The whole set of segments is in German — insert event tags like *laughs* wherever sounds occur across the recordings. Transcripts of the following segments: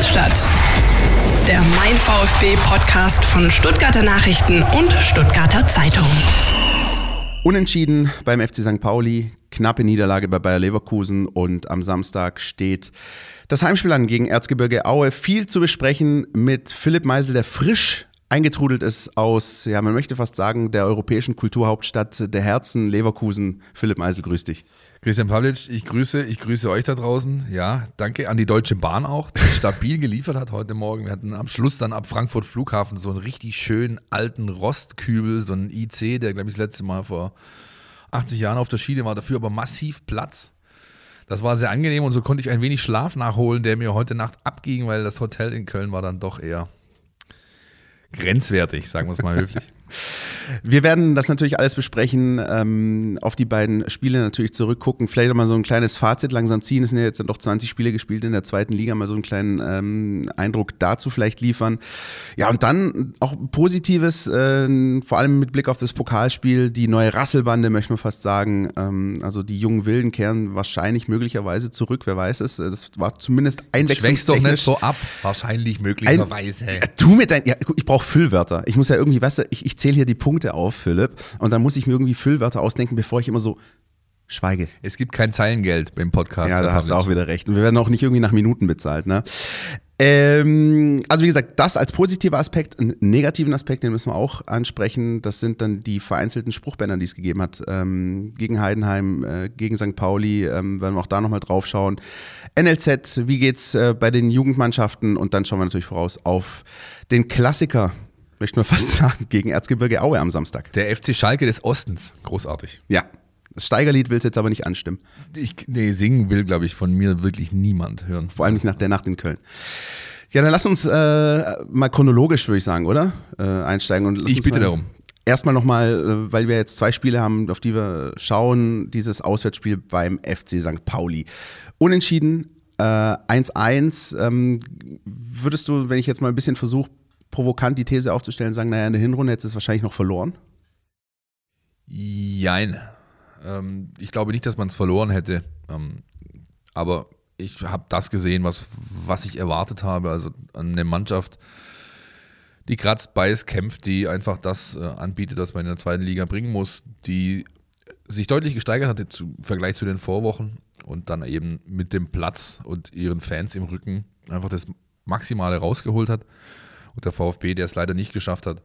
Cannstatt. Der Mein VfB Podcast von Stuttgarter Nachrichten und Stuttgarter Zeitung. Unentschieden beim FC St. Pauli, knappe Niederlage bei Bayer Leverkusen und am Samstag steht das Heimspiel an gegen Erzgebirge Aue. Viel zu besprechen mit Philipp Meisel, der frisch eingetrudelt ist aus, ja, man möchte fast sagen, der europäischen Kulturhauptstadt der Herzen, Leverkusen. Philipp Meisel, grüß dich. Christian Pavlic, ich grüße, ich grüße euch da draußen. Ja, danke an die Deutsche Bahn auch, die *laughs* stabil geliefert hat heute Morgen. Wir hatten am Schluss dann ab Frankfurt Flughafen so einen richtig schönen alten Rostkübel, so einen IC, der, glaube ich, das letzte Mal vor 80 Jahren auf der Schiene war, dafür aber massiv Platz. Das war sehr angenehm und so konnte ich ein wenig Schlaf nachholen, der mir heute Nacht abging, weil das Hotel in Köln war dann doch eher grenzwertig, sagen wir es mal höflich. *laughs* Wir werden das natürlich alles besprechen, ähm, auf die beiden Spiele natürlich zurückgucken, vielleicht auch mal so ein kleines Fazit langsam ziehen. Es sind ja jetzt noch 20 Spiele gespielt in der zweiten Liga, mal so einen kleinen ähm, Eindruck dazu vielleicht liefern. Ja, und dann auch Positives, äh, vor allem mit Blick auf das Pokalspiel, die neue Rasselbande, möchte man fast sagen. Ähm, also die jungen Wilden kehren wahrscheinlich möglicherweise zurück, wer weiß es. Das war zumindest einwechslungstechnisch. doch nicht so ab, wahrscheinlich möglicherweise. Ein, tu mit dein, ja, ich brauche Füllwörter. Ich muss ja irgendwie, weißt du, ich, ich zähle hier die Punkte auf, Philipp, und dann muss ich mir irgendwie Füllwörter ausdenken, bevor ich immer so schweige. Es gibt kein Zeilengeld beim Podcast. Ja, da hast du auch wieder recht. Und wir werden auch nicht irgendwie nach Minuten bezahlt, ne? Ähm, also wie gesagt, das als positiver Aspekt, einen negativen Aspekt, den müssen wir auch ansprechen. Das sind dann die vereinzelten Spruchbänder, die es gegeben hat. Ähm, gegen Heidenheim, äh, gegen St. Pauli, ähm, werden wir auch da nochmal drauf schauen. NLZ, wie geht's äh, bei den Jugendmannschaften? Und dann schauen wir natürlich voraus auf den Klassiker möchte man fast sagen, gegen Erzgebirge Aue am Samstag. Der FC Schalke des Ostens. Großartig. Ja. Das Steigerlied will es jetzt aber nicht anstimmen. Ich, nee, singen will, glaube ich, von mir wirklich niemand hören. Vor allem nicht nach der Nacht in Köln. Ja, dann lass uns äh, mal chronologisch, würde ich sagen, oder? Äh, einsteigen. Und ich bitte darum. Erstmal nochmal, äh, weil wir jetzt zwei Spiele haben, auf die wir schauen, dieses Auswärtsspiel beim FC St. Pauli. Unentschieden, 1-1. Äh, ähm, würdest du, wenn ich jetzt mal ein bisschen versuche, provokant die These aufzustellen, sagen, naja, in der Hinrunde hätte es wahrscheinlich noch verloren? Jein. Ähm, ich glaube nicht, dass man es verloren hätte. Ähm, aber ich habe das gesehen, was, was ich erwartet habe. Also eine Mannschaft, die kratzt, beißt, kämpft, die einfach das äh, anbietet, was man in der zweiten Liga bringen muss, die sich deutlich gesteigert hat im Vergleich zu den Vorwochen und dann eben mit dem Platz und ihren Fans im Rücken einfach das Maximale rausgeholt hat. Der VfB, der es leider nicht geschafft hat,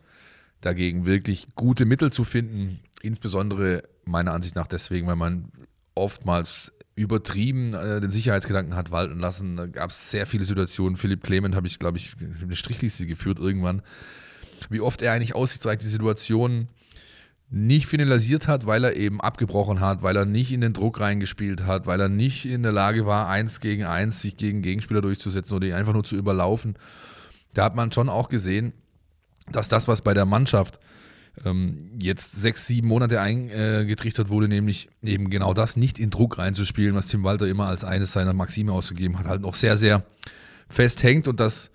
dagegen wirklich gute Mittel zu finden. Insbesondere meiner Ansicht nach deswegen, weil man oftmals übertrieben äh, den Sicherheitsgedanken hat walten lassen. Da gab es sehr viele Situationen. Philipp Clement habe ich, glaube ich, eine Strichliste geführt irgendwann. Wie oft er eigentlich aussichtsreich die Situationen nicht finalisiert hat, weil er eben abgebrochen hat, weil er nicht in den Druck reingespielt hat, weil er nicht in der Lage war, eins gegen eins sich gegen Gegenspieler durchzusetzen oder ihn einfach nur zu überlaufen da hat man schon auch gesehen, dass das, was bei der Mannschaft ähm, jetzt sechs, sieben Monate eingetrichtert wurde, nämlich eben genau das, nicht in Druck reinzuspielen, was Tim Walter immer als eines seiner Maxime ausgegeben hat, halt noch sehr, sehr festhängt und das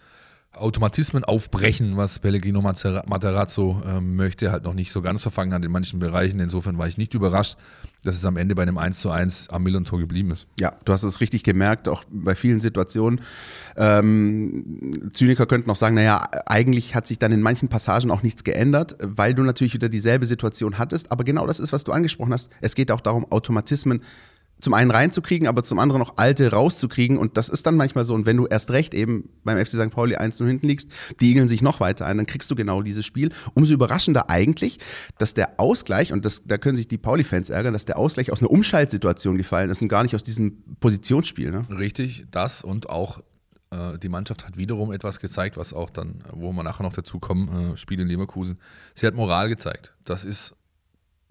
Automatismen aufbrechen, was Pellegrino Materazzo äh, möchte, halt noch nicht so ganz verfangen hat in manchen Bereichen. Insofern war ich nicht überrascht, dass es am Ende bei einem 1 zu 1 am Millon-Tor geblieben ist. Ja, du hast es richtig gemerkt, auch bei vielen Situationen. Ähm, Zyniker könnten auch sagen, naja, eigentlich hat sich dann in manchen Passagen auch nichts geändert, weil du natürlich wieder dieselbe Situation hattest. Aber genau das ist, was du angesprochen hast. Es geht auch darum, Automatismen zum einen reinzukriegen, aber zum anderen auch alte rauszukriegen. Und das ist dann manchmal so. Und wenn du erst recht eben beim FC St. Pauli 1 hinten liegst, die igeln sich noch weiter ein, dann kriegst du genau dieses Spiel. Umso überraschender eigentlich, dass der Ausgleich, und das, da können sich die Pauli-Fans ärgern, dass der Ausgleich aus einer Umschaltsituation gefallen ist und gar nicht aus diesem Positionsspiel. Ne? Richtig, das und auch äh, die Mannschaft hat wiederum etwas gezeigt, was auch dann, wo wir nachher noch dazu kommen, äh, Spiel in Leverkusen. Sie hat Moral gezeigt. Das ist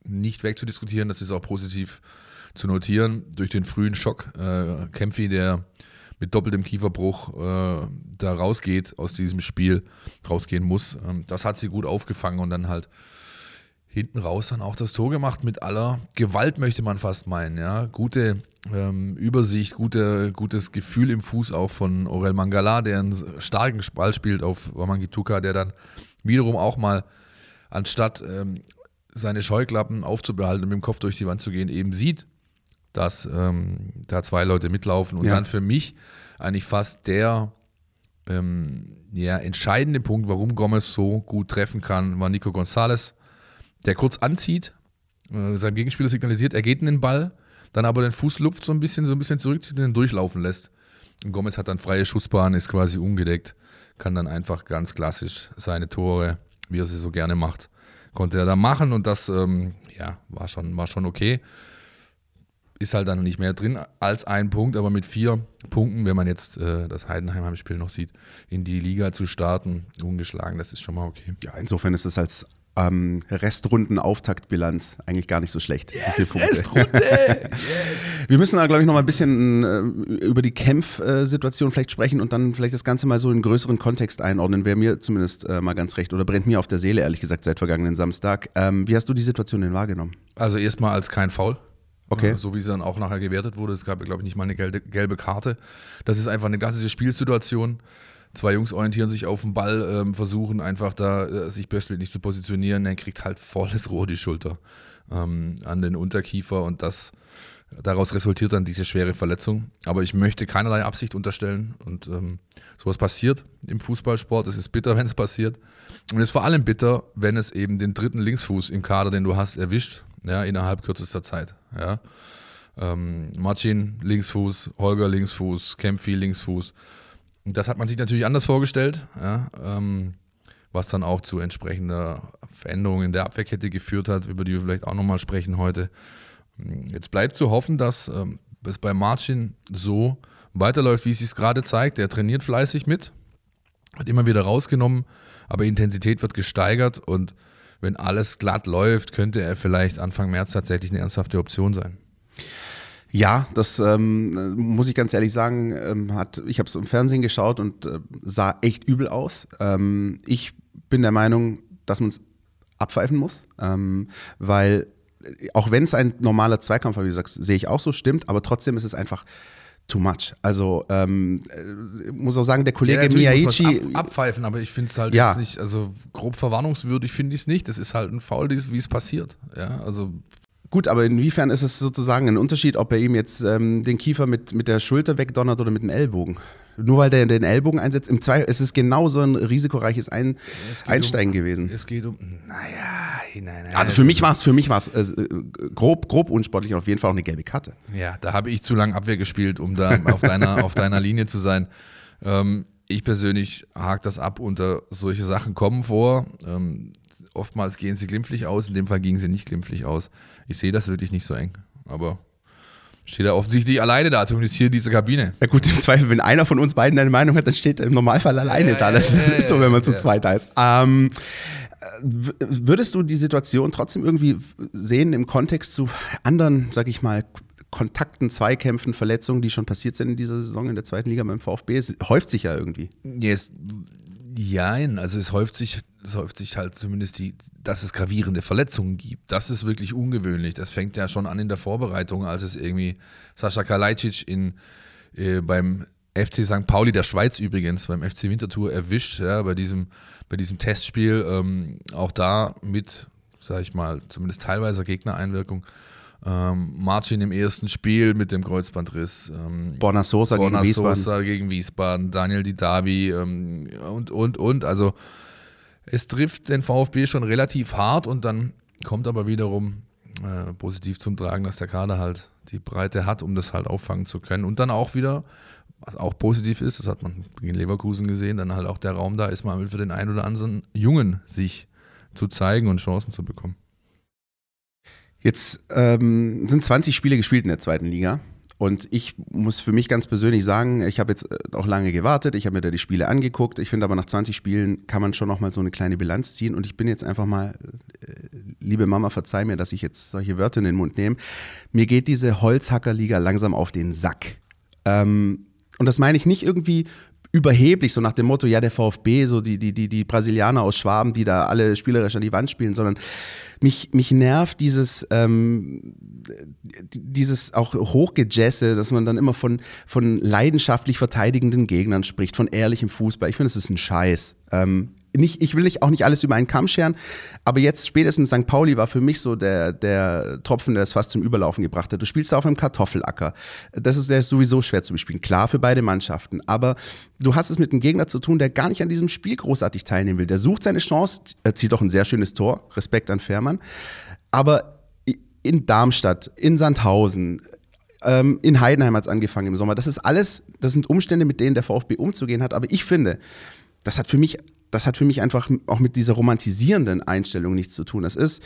nicht wegzudiskutieren, das ist auch positiv zu notieren. Durch den frühen Schock, äh, Kempfi, der mit doppeltem Kieferbruch äh, da rausgeht aus diesem Spiel, rausgehen muss. Ähm, das hat sie gut aufgefangen und dann halt hinten raus dann auch das Tor gemacht mit aller Gewalt, möchte man fast meinen. Ja? Gute ähm, Übersicht, gute, gutes Gefühl im Fuß auch von Orel Mangala, der einen starken Ball spielt auf Wamangituka, der dann wiederum auch mal anstatt ähm, seine Scheuklappen aufzubehalten und mit dem Kopf durch die Wand zu gehen, eben sieht, dass ähm, da zwei Leute mitlaufen und ja. dann für mich eigentlich fast der ähm, ja, entscheidende Punkt, warum Gomez so gut treffen kann, war Nico Gonzalez, der kurz anzieht, äh, seinem Gegenspieler signalisiert, er geht in den Ball, dann aber den Fuß lupft so ein bisschen, so ein bisschen zurückzieht und den durchlaufen lässt. Und Gomez hat dann freie Schussbahn, ist quasi ungedeckt, kann dann einfach ganz klassisch seine Tore, wie er sie so gerne macht, konnte er da machen und das ähm, ja, war, schon, war schon okay. Ist halt dann nicht mehr drin als ein Punkt, aber mit vier Punkten, wenn man jetzt äh, das Heidenheim-Spiel noch sieht, in die Liga zu starten, ungeschlagen, das ist schon mal okay. Ja, insofern ist es als ähm, Restrunden-Auftaktbilanz eigentlich gar nicht so schlecht. Yes, Restrunde! *laughs* yes. Wir müssen da, glaube ich, noch mal ein bisschen äh, über die Kämpfsituation vielleicht sprechen und dann vielleicht das Ganze mal so in einen größeren Kontext einordnen. Wäre mir zumindest äh, mal ganz recht oder brennt mir auf der Seele, ehrlich gesagt, seit vergangenen Samstag. Ähm, wie hast du die Situation denn wahrgenommen? Also erstmal als kein Foul. Okay. Äh, So wie sie dann auch nachher gewertet wurde. Es gab, glaube ich, nicht mal eine gelbe, gelbe Karte. Das ist einfach eine klassische Spielsituation. Zwei Jungs orientieren sich auf den Ball, ähm, versuchen einfach da äh, sich nicht zu positionieren. Er kriegt halt volles Rohr die Schulter ähm, an den Unterkiefer und das daraus resultiert dann diese schwere Verletzung. Aber ich möchte keinerlei Absicht unterstellen und ähm, sowas passiert im Fußballsport. Es ist bitter, *laughs* wenn es passiert. Und es ist vor allem bitter, wenn es eben den dritten Linksfuß im Kader, den du hast, erwischt, ja, innerhalb kürzester Zeit. Ja. Ähm, Marcin Linksfuß, Holger Linksfuß, Kempfi Linksfuß. Das hat man sich natürlich anders vorgestellt, ja, ähm, was dann auch zu entsprechender Veränderung in der Abwehrkette geführt hat, über die wir vielleicht auch nochmal sprechen heute. Jetzt bleibt zu hoffen, dass ähm, es bei Marcin so weiterläuft, wie es sich gerade zeigt. Er trainiert fleißig mit, wird immer wieder rausgenommen, aber Intensität wird gesteigert und wenn alles glatt läuft, könnte er vielleicht Anfang März tatsächlich eine ernsthafte Option sein. Ja, das ähm, muss ich ganz ehrlich sagen, ähm, hat, ich habe es im Fernsehen geschaut und äh, sah echt übel aus. Ähm, ich bin der Meinung, dass man es abpfeifen muss, ähm, weil äh, auch wenn es ein normaler Zweikampf war, wie du sagst, sehe ich auch so, stimmt, aber trotzdem ist es einfach too much. Also ähm, äh, muss auch sagen, der Kollege muss Miyaichi. Ab, abpfeifen, aber ich finde es halt Ja. jetzt nicht, also grob verwarnungswürdig finde ich es nicht. Das ist halt ein Foul, wie es passiert. Ja, also Gut, aber inwiefern ist es sozusagen ein Unterschied, ob er ihm jetzt ähm, den Kiefer mit, mit der Schulter wegdonnert oder mit dem Ellbogen? Nur weil der den Ellbogen einsetzt, im Zweifel, es ist genauso ein risikoreiches ein Einsteigen um, gewesen. Es geht um, naja, nein, nein. Also für mich war es für mich war es äh, grob, grob unsportlich und auf jeden Fall auch eine gelbe Karte. Ja, da habe ich zu lange Abwehr gespielt, um da auf deiner, auf deiner Linie zu sein. Ähm, ich persönlich hake das ab unter solche Sachen kommen vor. Ähm, oftmals gehen sie glimpflich aus, in dem Fall gingen sie nicht glimpflich aus. Ich sehe das wirklich nicht so eng, aber steht er offensichtlich alleine da, zumindest hier in dieser Kabine. Ja gut, im Zweifel, wenn einer von uns beiden eine Meinung hat, dann steht er im Normalfall alleine da. Das ja, ja, ist so, wenn man zu ja. zweit da ist. Ähm, würdest du die Situation trotzdem irgendwie sehen im Kontext zu anderen, sag ich mal, Kontakten, Zweikämpfen, Verletzungen, die schon passiert sind in dieser Saison in der zweiten Liga beim VfB? Es häuft sich ja irgendwie. Yes. Jein, also es häuft sich, es häuft sich halt zumindest die, dass es gravierende Verletzungen gibt. Das ist wirklich ungewöhnlich. Das fängt ja schon an in der Vorbereitung, als es irgendwie Sascha Kalajdzic in, äh, beim FC St. Pauli der Schweiz übrigens, beim FC Winterthur erwischt, ja, bei diesem, bei diesem Testspiel, ähm, auch da mit, sag ich mal, zumindest teilweise Gegnereinwirkung. Ähm, Marcin im ersten Spiel mit dem Kreuzbandriss. Ähm, Borna Sosa gegen Borna Wiesbaden. Sosa gegen Wiesbaden, Daniel Didavi ähm, und, und, und. Also es trifft den VfB schon relativ hart und dann kommt aber wiederum äh, positiv zum Tragen, dass der Kader halt die Breite hat, um das halt auffangen zu können. Und dann auch wieder, was auch positiv ist, das hat man gegen Leverkusen gesehen, dann halt auch der Raum da ist, mal für den einen oder anderen Jungen sich zu zeigen und Chancen zu bekommen. Jetzt ähm, sind 20 Spiele gespielt in der zweiten Liga. Und ich muss für mich ganz persönlich sagen, ich habe jetzt äh, auch lange gewartet, ich habe mir da die Spiele angeguckt. Ich finde aber nach 20 Spielen kann man schon noch mal so eine kleine Bilanz ziehen. Und ich bin jetzt einfach mal, äh, liebe Mama, verzeih mir, dass ich jetzt solche Wörter in den Mund nehme. Mir geht diese Holzhackerliga langsam auf den Sack. Ähm, und das meine ich nicht irgendwie überheblich, so nach dem Motto, ja, der VfB, so die, die, die, die Brasilianer aus Schwaben, die da alle spielerisch an die Wand spielen, sondern mich, mich nervt dieses, ähm, dieses auch Hochgejesse, dass man dann immer von, von leidenschaftlich verteidigenden Gegnern spricht, von ehrlichem Fußball. Ich finde, das ist ein Scheiß. Ähm, nicht, ich will nicht, auch nicht alles über einen Kamm scheren, aber jetzt spätestens St. Pauli war für mich so der, der Tropfen, der das fast zum Überlaufen gebracht hat. Du spielst auf einem Kartoffelacker. Das ist, der ist sowieso schwer zu bespielen. Klar für beide Mannschaften, aber du hast es mit einem Gegner zu tun, der gar nicht an diesem Spiel großartig teilnehmen will. Der sucht seine Chance, erzielt auch ein sehr schönes Tor. Respekt an Fährmann. Aber in Darmstadt, in Sandhausen, ähm, in Heidenheim hat es angefangen im Sommer. Das ist alles, das sind Umstände, mit denen der VfB umzugehen hat. Aber ich finde, das hat für mich das hat für mich einfach auch mit dieser romantisierenden Einstellung nichts zu tun. Das ist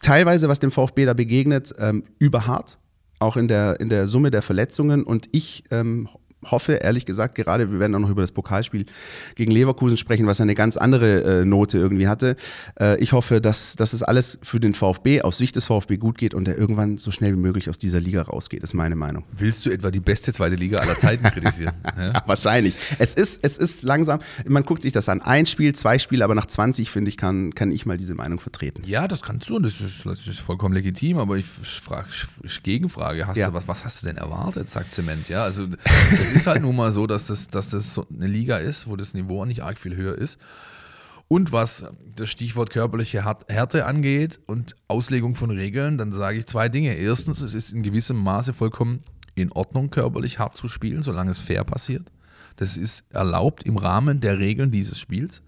teilweise, was dem VfB da begegnet, ähm, überhart, auch in der, in der Summe der Verletzungen. Und ich ähm, hoffe, ehrlich gesagt, gerade, wir werden auch noch über das Pokalspiel gegen Leverkusen sprechen, was eine ganz andere äh, Note irgendwie hatte. Äh, ich hoffe, dass, dass es alles für den VfB aus Sicht des VfB gut geht und er irgendwann so schnell wie möglich aus dieser Liga rausgeht, ist meine Meinung. Willst du etwa die beste zweite Liga aller Zeiten kritisieren? ja? *laughs* Wahrscheinlich. Es ist, es ist langsam, man guckt sich das an. Ein Spiel, zwei Spiele, aber nach 20, finde ich, kann, kann ich mal diese Meinung vertreten. Ja, das kannst du und das ist, das ist vollkommen legitim, aber ich frage, Gegenfrage, hast ja. du, was, was hast du denn erwartet, sagt Zement? Ja, also *laughs* es ist halt nun mal so, dass das, dass das so eine Liga ist, wo das Niveau nicht arg viel höher ist. Und was das Stichwort körperliche Härte angeht und Auslegung von Regeln, dann sage ich zwei Dinge. Erstens, es ist in gewissem Maße vollkommen in Ordnung, körperlich hart zu spielen, solange es fair passiert. Das ist erlaubt im Rahmen der Regeln dieses Spiels.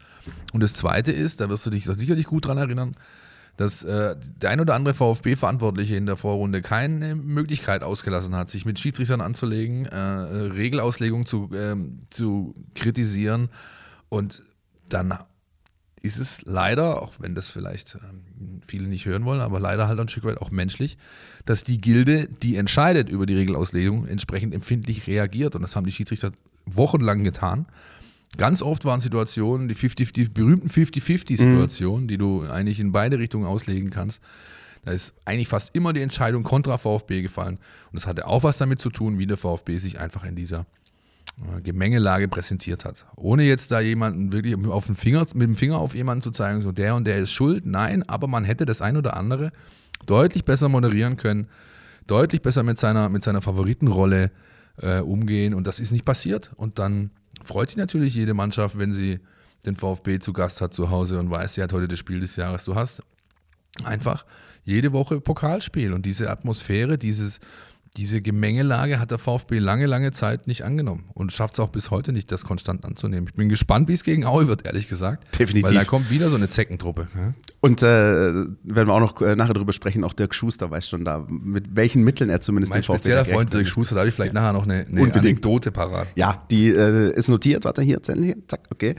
Und das Zweite ist, da wirst du dich sicherlich gut dran erinnern, dass äh, der ein oder andere VfB-Verantwortliche in der Vorrunde keine Möglichkeit ausgelassen hat, sich mit Schiedsrichtern anzulegen, äh, Regelauslegung zu, äh, zu kritisieren. Und dann ist es leider, auch wenn das vielleicht ähm, viele nicht hören wollen, aber leider halt ein Stück weit auch menschlich, dass die Gilde, die entscheidet über die Regelauslegung, entsprechend empfindlich reagiert. Und das haben die Schiedsrichter wochenlang getan. Ganz oft waren Situationen, die, 50, die berühmten 50-50-Situationen, mhm. die du eigentlich in beide Richtungen auslegen kannst. Da ist eigentlich fast immer die Entscheidung kontra VfB gefallen. Und das hatte auch was damit zu tun, wie der VfB sich einfach in dieser äh, Gemengelage präsentiert hat. Ohne jetzt da jemanden wirklich auf den Finger, mit dem Finger auf jemanden zu zeigen, so der und der ist schuld. Nein, aber man hätte das ein oder andere deutlich besser moderieren können, deutlich besser mit seiner, mit seiner Favoritenrolle äh, umgehen. Und das ist nicht passiert. Und dann freut sich natürlich jede Mannschaft, wenn sie den VfB zu Gast hat zu Hause und weiß, sie hat heute das Spiel des Jahres. Du hast einfach jede Woche Pokalspiel und diese Atmosphäre, dieses, diese Gemengelage hat der VfB lange, lange Zeit nicht angenommen und schafft es auch bis heute nicht, das konstant anzunehmen. Ich bin gespannt, wie es gegen Aue wird, ehrlich gesagt. Definitiv. Weil da kommt wieder so eine Zeckentruppe. Und äh, werden wir auch noch äh, nachher drüber sprechen, auch Dirk Schuster weiß schon da, mit welchen Mitteln er zumindest mein den VfB spezieller Freund Dirk Schuster, da habe ich vielleicht ja. nachher noch eine, eine Anekdote parat. Ja, die äh, ist notiert, warte hier, zack, okay.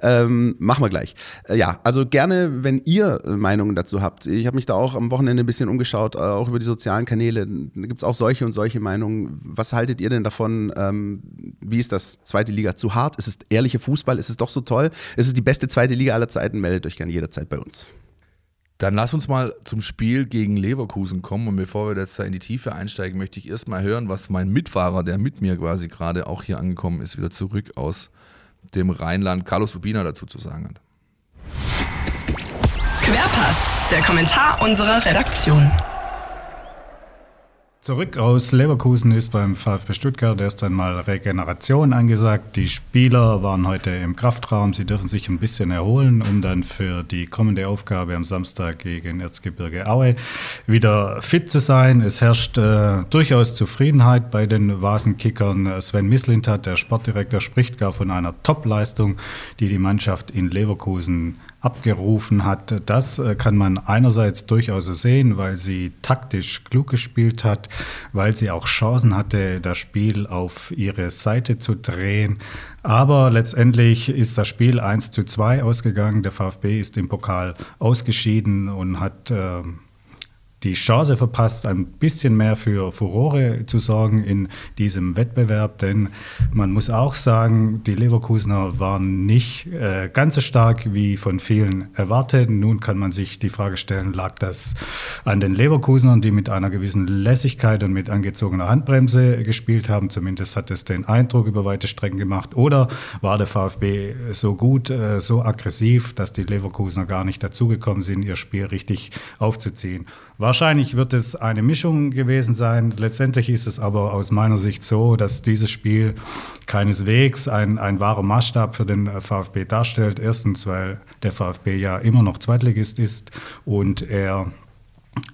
Ähm, machen wir gleich. Äh, ja, also gerne, wenn ihr Meinungen dazu habt. Ich habe mich da auch am Wochenende ein bisschen umgeschaut, äh, auch über die sozialen Kanäle. Da gibt es auch solche solche und solche Meinungen. Was haltet ihr denn davon? Ähm, wie ist das zweite Liga zu hart? Ist es ehrlicher Fußball? Ist es doch so toll? Ist es die beste zweite Liga aller Zeiten? Meldet euch gerne jederzeit bei uns. Dann lass uns mal zum Spiel gegen Leverkusen kommen. Und bevor wir jetzt da in die Tiefe einsteigen, möchte ich erst mal hören, was mein Mitfahrer, der mit mir quasi gerade auch hier angekommen ist, wieder zurück aus dem Rheinland, Carlos Rubina, dazu zu sagen hat. Querpass, der Kommentar unserer Redaktion. Zurück aus Leverkusen ist beim VfB Stuttgart erst einmal Regeneration angesagt. Die Spieler waren heute im Kraftraum. Sie dürfen sich ein bisschen erholen, um dann für die kommende Aufgabe am Samstag gegen Erzgebirge Aue wieder fit zu sein. Es herrscht äh, durchaus Zufriedenheit bei den Vasenkickern. Sven Mislintat, der Sportdirektor, spricht gar von einer Top-Leistung, die die Mannschaft in Leverkusen abgerufen hat. Das äh, kann man einerseits durchaus sehen, weil sie taktisch klug gespielt hat, weil sie auch Chancen hatte, das Spiel auf ihre Seite zu drehen. Aber letztendlich ist das Spiel 1 zu 2 ausgegangen. Der VfB ist im Pokal ausgeschieden und hat äh, die Chance verpasst, ein bisschen mehr für Furore zu sorgen in diesem Wettbewerb. Denn man muss auch sagen, die Leverkusener waren nicht äh, ganz so stark wie von vielen erwartet. Nun kann man sich die Frage stellen, lag das an den Leverkusenern, die mit einer gewissen Lässigkeit und mit angezogener Handbremse gespielt haben? Zumindest hat es den Eindruck über weite Strecken gemacht. Oder war der VfB so gut, äh, so aggressiv, dass die Leverkusener gar nicht dazugekommen sind, ihr Spiel richtig aufzuziehen? Wahrscheinlich wird es eine Mischung gewesen sein. Letztendlich ist es aber aus meiner Sicht so, dass dieses Spiel keineswegs ein, ein wahrer Maßstab für den VfB darstellt. Erstens, weil der VfB ja immer noch Zweitligist ist und er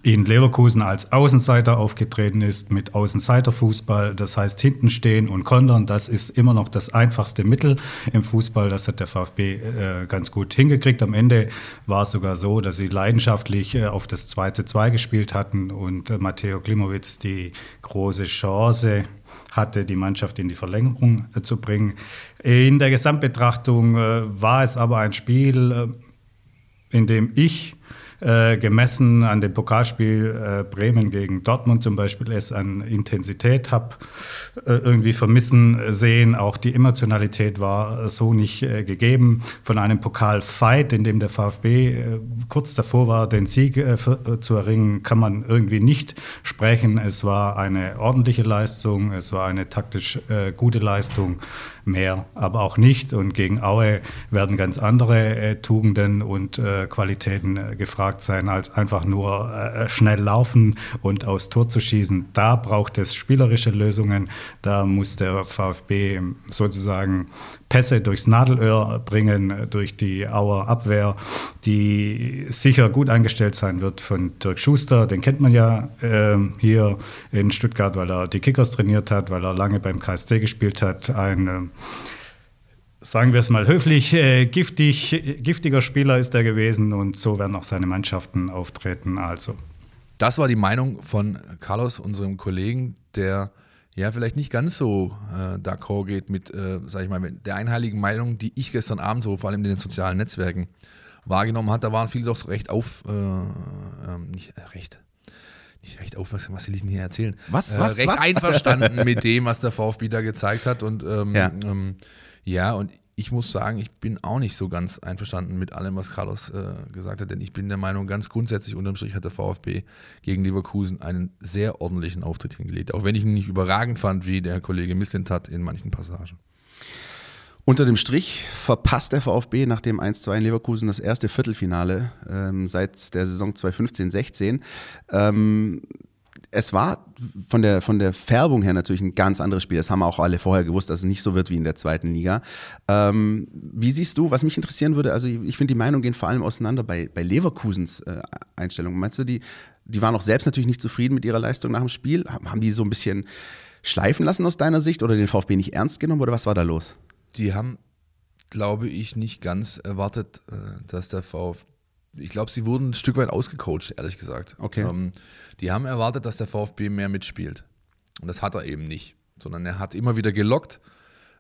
in Leverkusen als Außenseiter aufgetreten ist mit Außenseiterfußball. Das heißt, hinten stehen und kontern, das ist immer noch das einfachste Mittel im Fußball. Das hat der VfB äh, ganz gut hingekriegt. Am Ende war es sogar so, dass sie leidenschaftlich äh, auf das 2 zu 2 gespielt hatten und äh, Matteo Klimowitz die große Chance hatte, die Mannschaft in die Verlängerung äh, zu bringen. In der Gesamtbetrachtung äh, war es aber ein Spiel, äh, in dem ich äh, gemessen an dem Pokalspiel äh, Bremen gegen Dortmund zum Beispiel es an Intensität habe äh, irgendwie vermissen sehen. Auch die Emotionalität war so nicht äh, gegeben. Von einem Pokalfight, in dem der VfB äh, kurz davor war, den Sieg für, zu erringen, kann man irgendwie nicht sprechen. Es war eine ordentliche Leistung, es war eine taktisch gute Leistung mehr, aber auch nicht. Und gegen Aue werden ganz andere äh, Tugenden und äh, Qualitäten äh, gefragt sein, als einfach nur äh, schnell laufen und aufs Tor zu schießen. Da braucht es spielerische Lösungen. Da muss der VfB sozusagen Pässe durchs Nadelöhr bringen, durch die Auer Abwehr, die sicher gut eingestellt sein wird von Dirk Schuster. Den kennt man ja äh, hier in Stuttgart, weil er die Kickers trainiert hat, weil er lange beim KSC gespielt hat. Ein äh, sagen wir es mal höflich, äh, giftig, giftiger Spieler ist er gewesen und so werden auch seine Mannschaften auftreten. Also. Das war die Meinung von Carlos, unserem Kollegen, der ja, vielleicht nicht ganz so äh, d'accord geht mit, äh, sag ich mal, mit der einheiligen Meinung, die ich gestern Abend so vor allem in den sozialen Netzwerken wahrgenommen hat. Da waren viele doch recht auf, äh, ähm, nicht äh, recht, nicht recht aufmerksam, was will ich denn hier erzählen? Was, äh, was, recht was? einverstanden *laughs* mit dem, was der VfB da gezeigt hat und ähm, Ja. ähm, ja, und ich muss sagen, ich bin auch nicht so ganz einverstanden mit allem, was Carlos äh, gesagt hat, denn ich bin der Meinung, ganz grundsätzlich unterm Strich hat der VfB gegen Leverkusen einen sehr ordentlichen Auftritt hingelegt, auch wenn ich ihn nicht überragend fand, wie der Kollege Mislint hat in manchen Passagen. Unter dem Strich verpasst der VfB nach dem 1-2 in Leverkusen das erste Viertelfinale ähm, seit der Saison 2015-16. Ähm, es war von der, von der Färbung her natürlich ein ganz anderes Spiel. Das haben auch alle vorher gewusst, dass es nicht so wird wie in der zweiten Liga. Ähm, wie siehst du, was mich interessieren würde, also ich, ich finde, die Meinungen gehen vor allem auseinander bei, bei Leverkusens äh, Einstellung. Meinst du, die, die waren auch selbst natürlich nicht zufrieden mit ihrer Leistung nach dem Spiel? Haben die so ein bisschen schleifen lassen aus deiner Sicht oder den VfB nicht ernst genommen oder was war da los? Die haben, glaube ich, nicht ganz erwartet, äh, dass der VfB ich glaube, sie wurden ein Stück weit ausgecoacht, ehrlich gesagt. Okay. Ähm, die haben erwartet, dass der VfB mehr mitspielt. Und das hat er eben nicht. Sondern er hat immer wieder gelockt,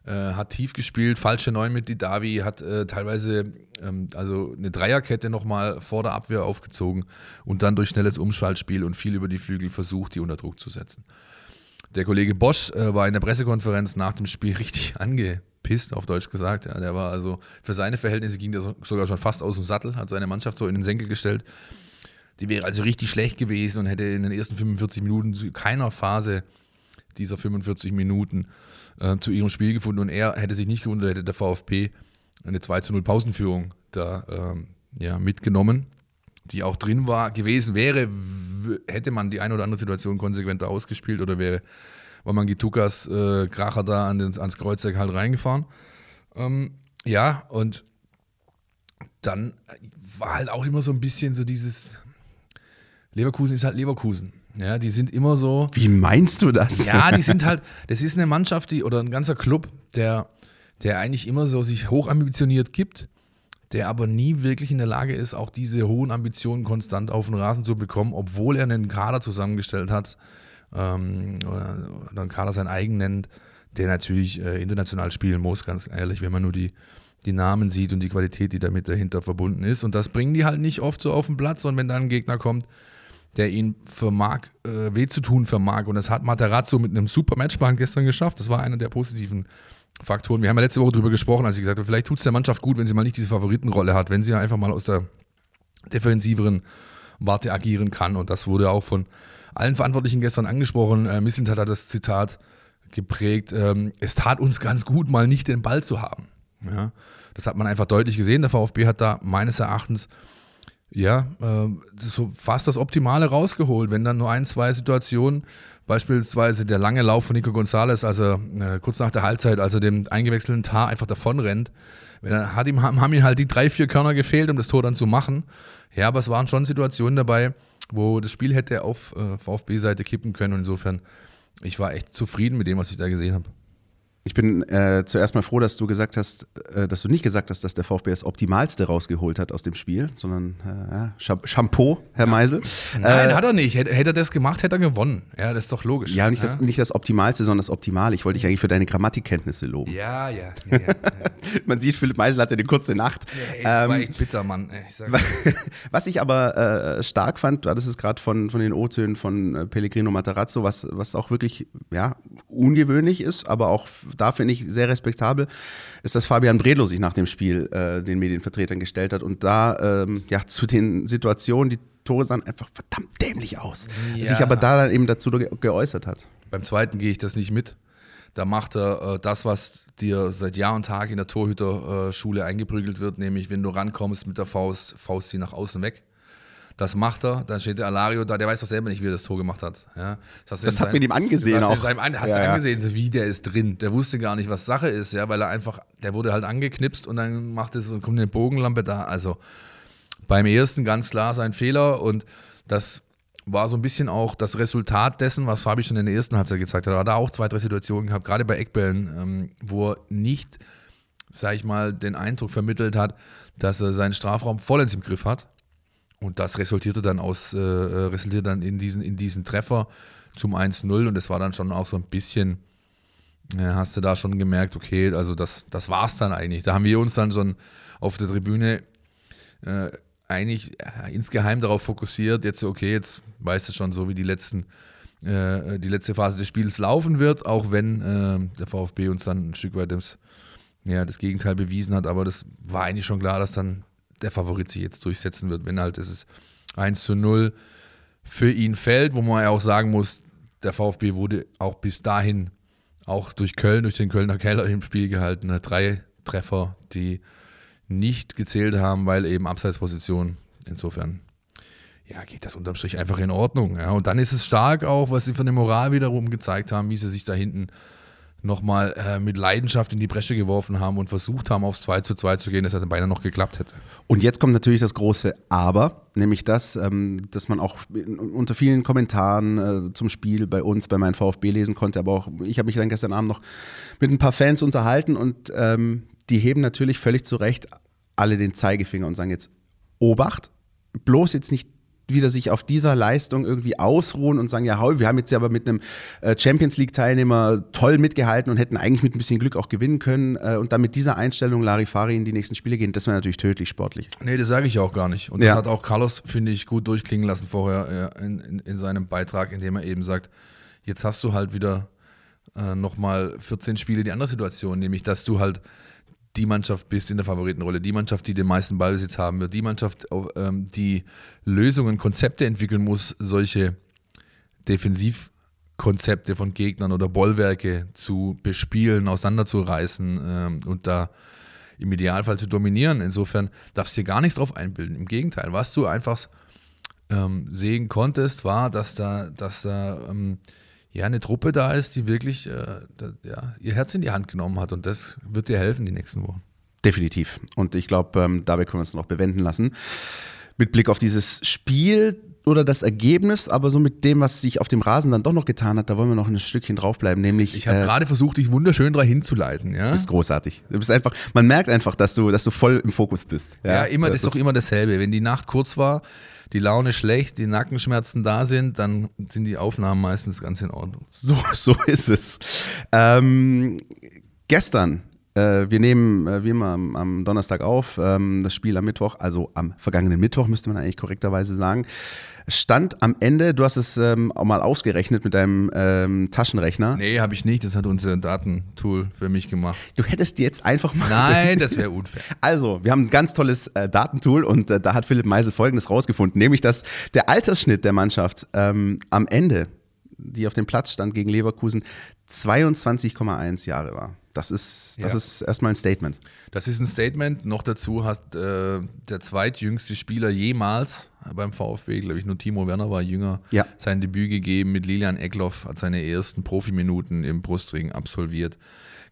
äh, hat tief gespielt, falsche Neun mit Didavi, hat äh, teilweise ähm, also eine Dreierkette nochmal vor der Abwehr aufgezogen und dann durch schnelles Umschaltspiel und viel über die Flügel versucht, die unter Druck zu setzen. Der Kollege Bosch äh, war in der Pressekonferenz nach dem Spiel *laughs* richtig angepisst, auf Deutsch gesagt. Ja, der war also, für seine Verhältnisse ging der so- sogar schon fast aus dem Sattel, hat seine Mannschaft so in den Senkel gestellt. Die wäre also richtig schlecht gewesen und hätte in den ersten 45 Minuten zu keiner Phase dieser 45 Minuten äh, zu ihrem Spiel gefunden. Und er hätte sich nicht gewundert, hätte der VfB eine 2 zu 0 Pausenführung da ähm, ja, mitgenommen, die auch drin war, gewesen wäre, hätte man die eine oder andere Situation konsequenter ausgespielt oder wäre Wamangitukas äh, Kracher da an den, ans Kreuzeck halt reingefahren. Ähm, ja, und dann war halt auch immer so ein bisschen so dieses Leverkusen ist halt Leverkusen. Ja, die sind immer so. Wie meinst du das? Ja, die *laughs* sind halt, das ist eine Mannschaft, die, oder ein ganzer Club, der, der eigentlich immer so sich hochambitioniert gibt, der aber nie wirklich in der Lage ist, auch diese hohen Ambitionen konstant auf den Rasen zu bekommen, obwohl er einen Kader zusammengestellt hat, ähm, oder, oder einen Kader sein eigen nennt, der natürlich äh, international spielen muss, ganz ehrlich, wenn man nur die, die Namen sieht und die Qualität, die damit dahinter verbunden ist. Und das bringen die halt nicht oft so auf den Platz. Und wenn dann ein Gegner kommt, der ihn vermag, äh, weh zu tun vermag. Und das hat Materazzo mit einem super Matchplan gestern geschafft. Das war einer der positiven Faktoren. Wir haben ja letzte Woche darüber gesprochen, als ich gesagt habe, vielleicht tut es der Mannschaft gut, wenn sie mal nicht diese Favoritenrolle hat, wenn sie einfach mal aus der defensiveren Warte agieren kann. Und das wurde auch von allen Verantwortlichen gestern angesprochen. Äh, Mislintat hat das Zitat geprägt, ähm, es tat uns ganz gut, mal nicht den Ball zu haben. Ja, das hat man einfach deutlich gesehen. Der VfB hat da meines Erachtens ja, äh, so fast das Optimale rausgeholt. Wenn dann nur ein, zwei Situationen, beispielsweise der lange Lauf von Nico Gonzalez, also äh, kurz nach der Halbzeit, als er dem eingewechselten Tar einfach davon rennt, hat ihm, haben ihm halt die drei, vier Körner gefehlt, um das Tor dann zu machen. Ja, aber es waren schon Situationen dabei, wo das Spiel hätte auf äh, VfB-Seite kippen können. Und insofern, ich war echt zufrieden mit dem, was ich da gesehen habe. Ich bin äh, zuerst mal froh, dass du gesagt hast, äh, dass du nicht gesagt hast, dass der VfB das Optimalste rausgeholt hat aus dem Spiel, sondern äh, Shampoo, Herr Meisel. Nein, äh, hat er nicht. Hätte, hätte, er das gemacht, hätte er gewonnen. Ja, das ist doch logisch. Ja, nicht, ja? Das, nicht das Optimalste, sondern das Optimale. Ich wollte dich eigentlich für deine Grammatikkenntnisse loben. Ja, ja. ja, ja *laughs* Man sieht, Philipp Meisel hatte eine kurze Nacht. Ja, ey, das ähm, war echt bitter, Mann. Ich *laughs* was ich aber äh, stark fand, du hattest es gerade von, von den O-Tönen von äh, Pellegrino Matarazzo, was, was auch wirklich ja, ungewöhnlich ist, aber auch da finde ich sehr respektabel, ist, dass Fabian Bredlo sich nach dem Spiel äh, den Medienvertretern gestellt hat und da ähm, ja *laughs* zu den Situationen, die Tore sahen einfach verdammt dämlich aus, ja. sich aber da dann eben dazu ge geäußert hat. Beim zweiten gehe ich das nicht mit. Da macht er äh, das, was dir seit Jahr und Tag in der Torhüterschule äh, eingeprügelt wird, nämlich wenn du rankommst mit der Faust, Faust sie nach außen weg. Das macht er. Dann steht der Alario da, der weiß doch selber nicht, wie er das Tor gemacht hat. Ja, das, das hat man ihm angesehen das auch. Seinem, hast ja, du angesehen, wie der ist drin. Der wusste gar nicht, was Sache ist, ja, weil er einfach, der wurde halt angeknipst und dann macht es und kommt eine Bogenlampe da. Also beim ersten ganz klar sein Fehler und das war so ein bisschen auch das Resultat dessen, was Fabi schon in der ersten Halbzeit gezeigt hat. Er hat da auch zwei, drei Situationen gehabt, gerade bei Eckbällen, ähm, wo er nicht, sag ich mal, den Eindruck vermittelt hat, dass er seinen Strafraum vollends im Griff hat. Und das resultierte dann aus, äh, äh, resultierte dann in diesen, in diesem Treffer zum 1-0 und es war dann schon auch so ein bisschen, ja, hast du da schon gemerkt, okay, also das, das war es dann eigentlich. Da haben wir uns dann schon auf der Tribüne äh, eigentlich äh, insgeheim darauf fokussiert, jetzt okay, jetzt weißt du schon so, wie die letzten äh, die letzte Phase des Spiels laufen wird, auch wenn äh, der VfB uns dann ein Stück weit das, ja, das Gegenteil bewiesen hat, aber das war eigentlich schon klar, dass dann der Favorit sich jetzt durchsetzen wird, wenn halt es 1 zu 0 für ihn fällt, wo man ja auch sagen muss, der VfB wurde auch bis dahin auch durch Köln, durch den Kölner Keller im Spiel gehalten. Drei Treffer, die nicht gezählt haben, weil eben Abseitsposition. Insofern, ja, geht das unterm Strich einfach in Ordnung. Ja. Und dann ist es stark auch, was sie von der Moral wiederum gezeigt haben, wie sie sich da hinten nochmal äh, mit Leidenschaft in die Bresche geworfen haben und versucht haben, aufs 2 zu 2 zu gehen, dass er dann beinahe noch geklappt hätte. Und jetzt kommt natürlich das große Aber, nämlich das, ähm, dass man auch unter vielen Kommentaren äh, zum Spiel bei uns, bei meinem VfB lesen konnte, aber auch ich habe mich dann gestern Abend noch mit ein paar Fans unterhalten und ähm, die heben natürlich völlig zu Recht alle den Zeigefinger und sagen jetzt, Obacht, bloß jetzt nicht wieder sich auf dieser Leistung irgendwie ausruhen und sagen, ja, wir haben jetzt ja aber mit einem äh, Champions League-Teilnehmer toll mitgehalten und hätten eigentlich mit ein bisschen Glück auch gewinnen können äh, und dann mit dieser Einstellung Larifari in die nächsten Spiele gehen, das wäre natürlich tödlich sportlich. Nee, das sage ich auch gar nicht. Und das ja. hat auch Carlos, finde ich, gut durchklingen lassen vorher in, in, in, seinem Beitrag, in dem er eben sagt, jetzt hast du halt wieder äh, nochmal 14 Spiele die andere Situation, nämlich dass du halt die Mannschaft bist in der Favoritenrolle, die Mannschaft, die den meisten Ballbesitz haben wird, die Mannschaft, ähm, die Lösungen, Konzepte entwickeln muss, solche Defensivkonzepte von Gegnern oder Bollwerke zu bespielen, auseinanderzureißen ähm, und da im Idealfall zu dominieren. Insofern darfst du dir gar nichts drauf einbilden. Im Gegenteil, was du einfach ähm, sehen konntest, war, dass da, dass da ja, eine Truppe da ist, die wirklich äh, ja, ihr Herz in die Hand genommen hat. Und das wird dir helfen die nächsten Wochen. Definitiv. Und ich glaube, ähm, dabei können wir es noch bewenden lassen. Mit Blick auf dieses Spiel oder das Ergebnis, aber so mit dem, was sich auf dem Rasen dann doch noch getan hat, da wollen wir noch ein Stückchen draufbleiben, nämlich. Ich habe äh, gerade versucht, dich wunderschön dahin hinzuleiten, ja. Du bist großartig. Du bist einfach, man merkt einfach, dass du, dass du voll im Fokus bist. Ja, ja immer, das, das ist doch immer dasselbe. Wenn die Nacht kurz war, die Laune schlecht, die Nackenschmerzen da sind, dann sind die Aufnahmen meistens ganz in Ordnung. So, *laughs* so ist es. Ähm, gestern äh, wir nehmen äh, wie immer am, Donnerstag auf, ähm, das Spiel am Mittwoch, also am vergangenen Mittwoch müsste man eigentlich korrekterweise sagen. Stand am Ende, du hast es ähm, auch mal ausgerechnet mit deinem ähm, Taschenrechner. Nee, habe ich nicht, das hat unser Datentool für mich gemacht. Du hättest jetzt einfach mal. Nein, das wäre unfair. *laughs* Also, wir haben ein ganz tolles äh, Datentool und äh, da hat Philipp Meisel folgendes rausgefunden, nämlich dass der Altersschnitt der Mannschaft ähm, am Ende, die auf dem Platz stand gegen Leverkusen, 22,1 Jahre war. Das ist, das Ja. ist erstmal ein Statement. Das ist ein Statement. Noch dazu hat äh, der zweitjüngste Spieler jemals beim VfB, glaube ich, nur Timo Werner war jünger, Ja. sein Debüt gegeben mit Lilian Eckloff, hat seine ersten Profiminuten im Brustring absolviert.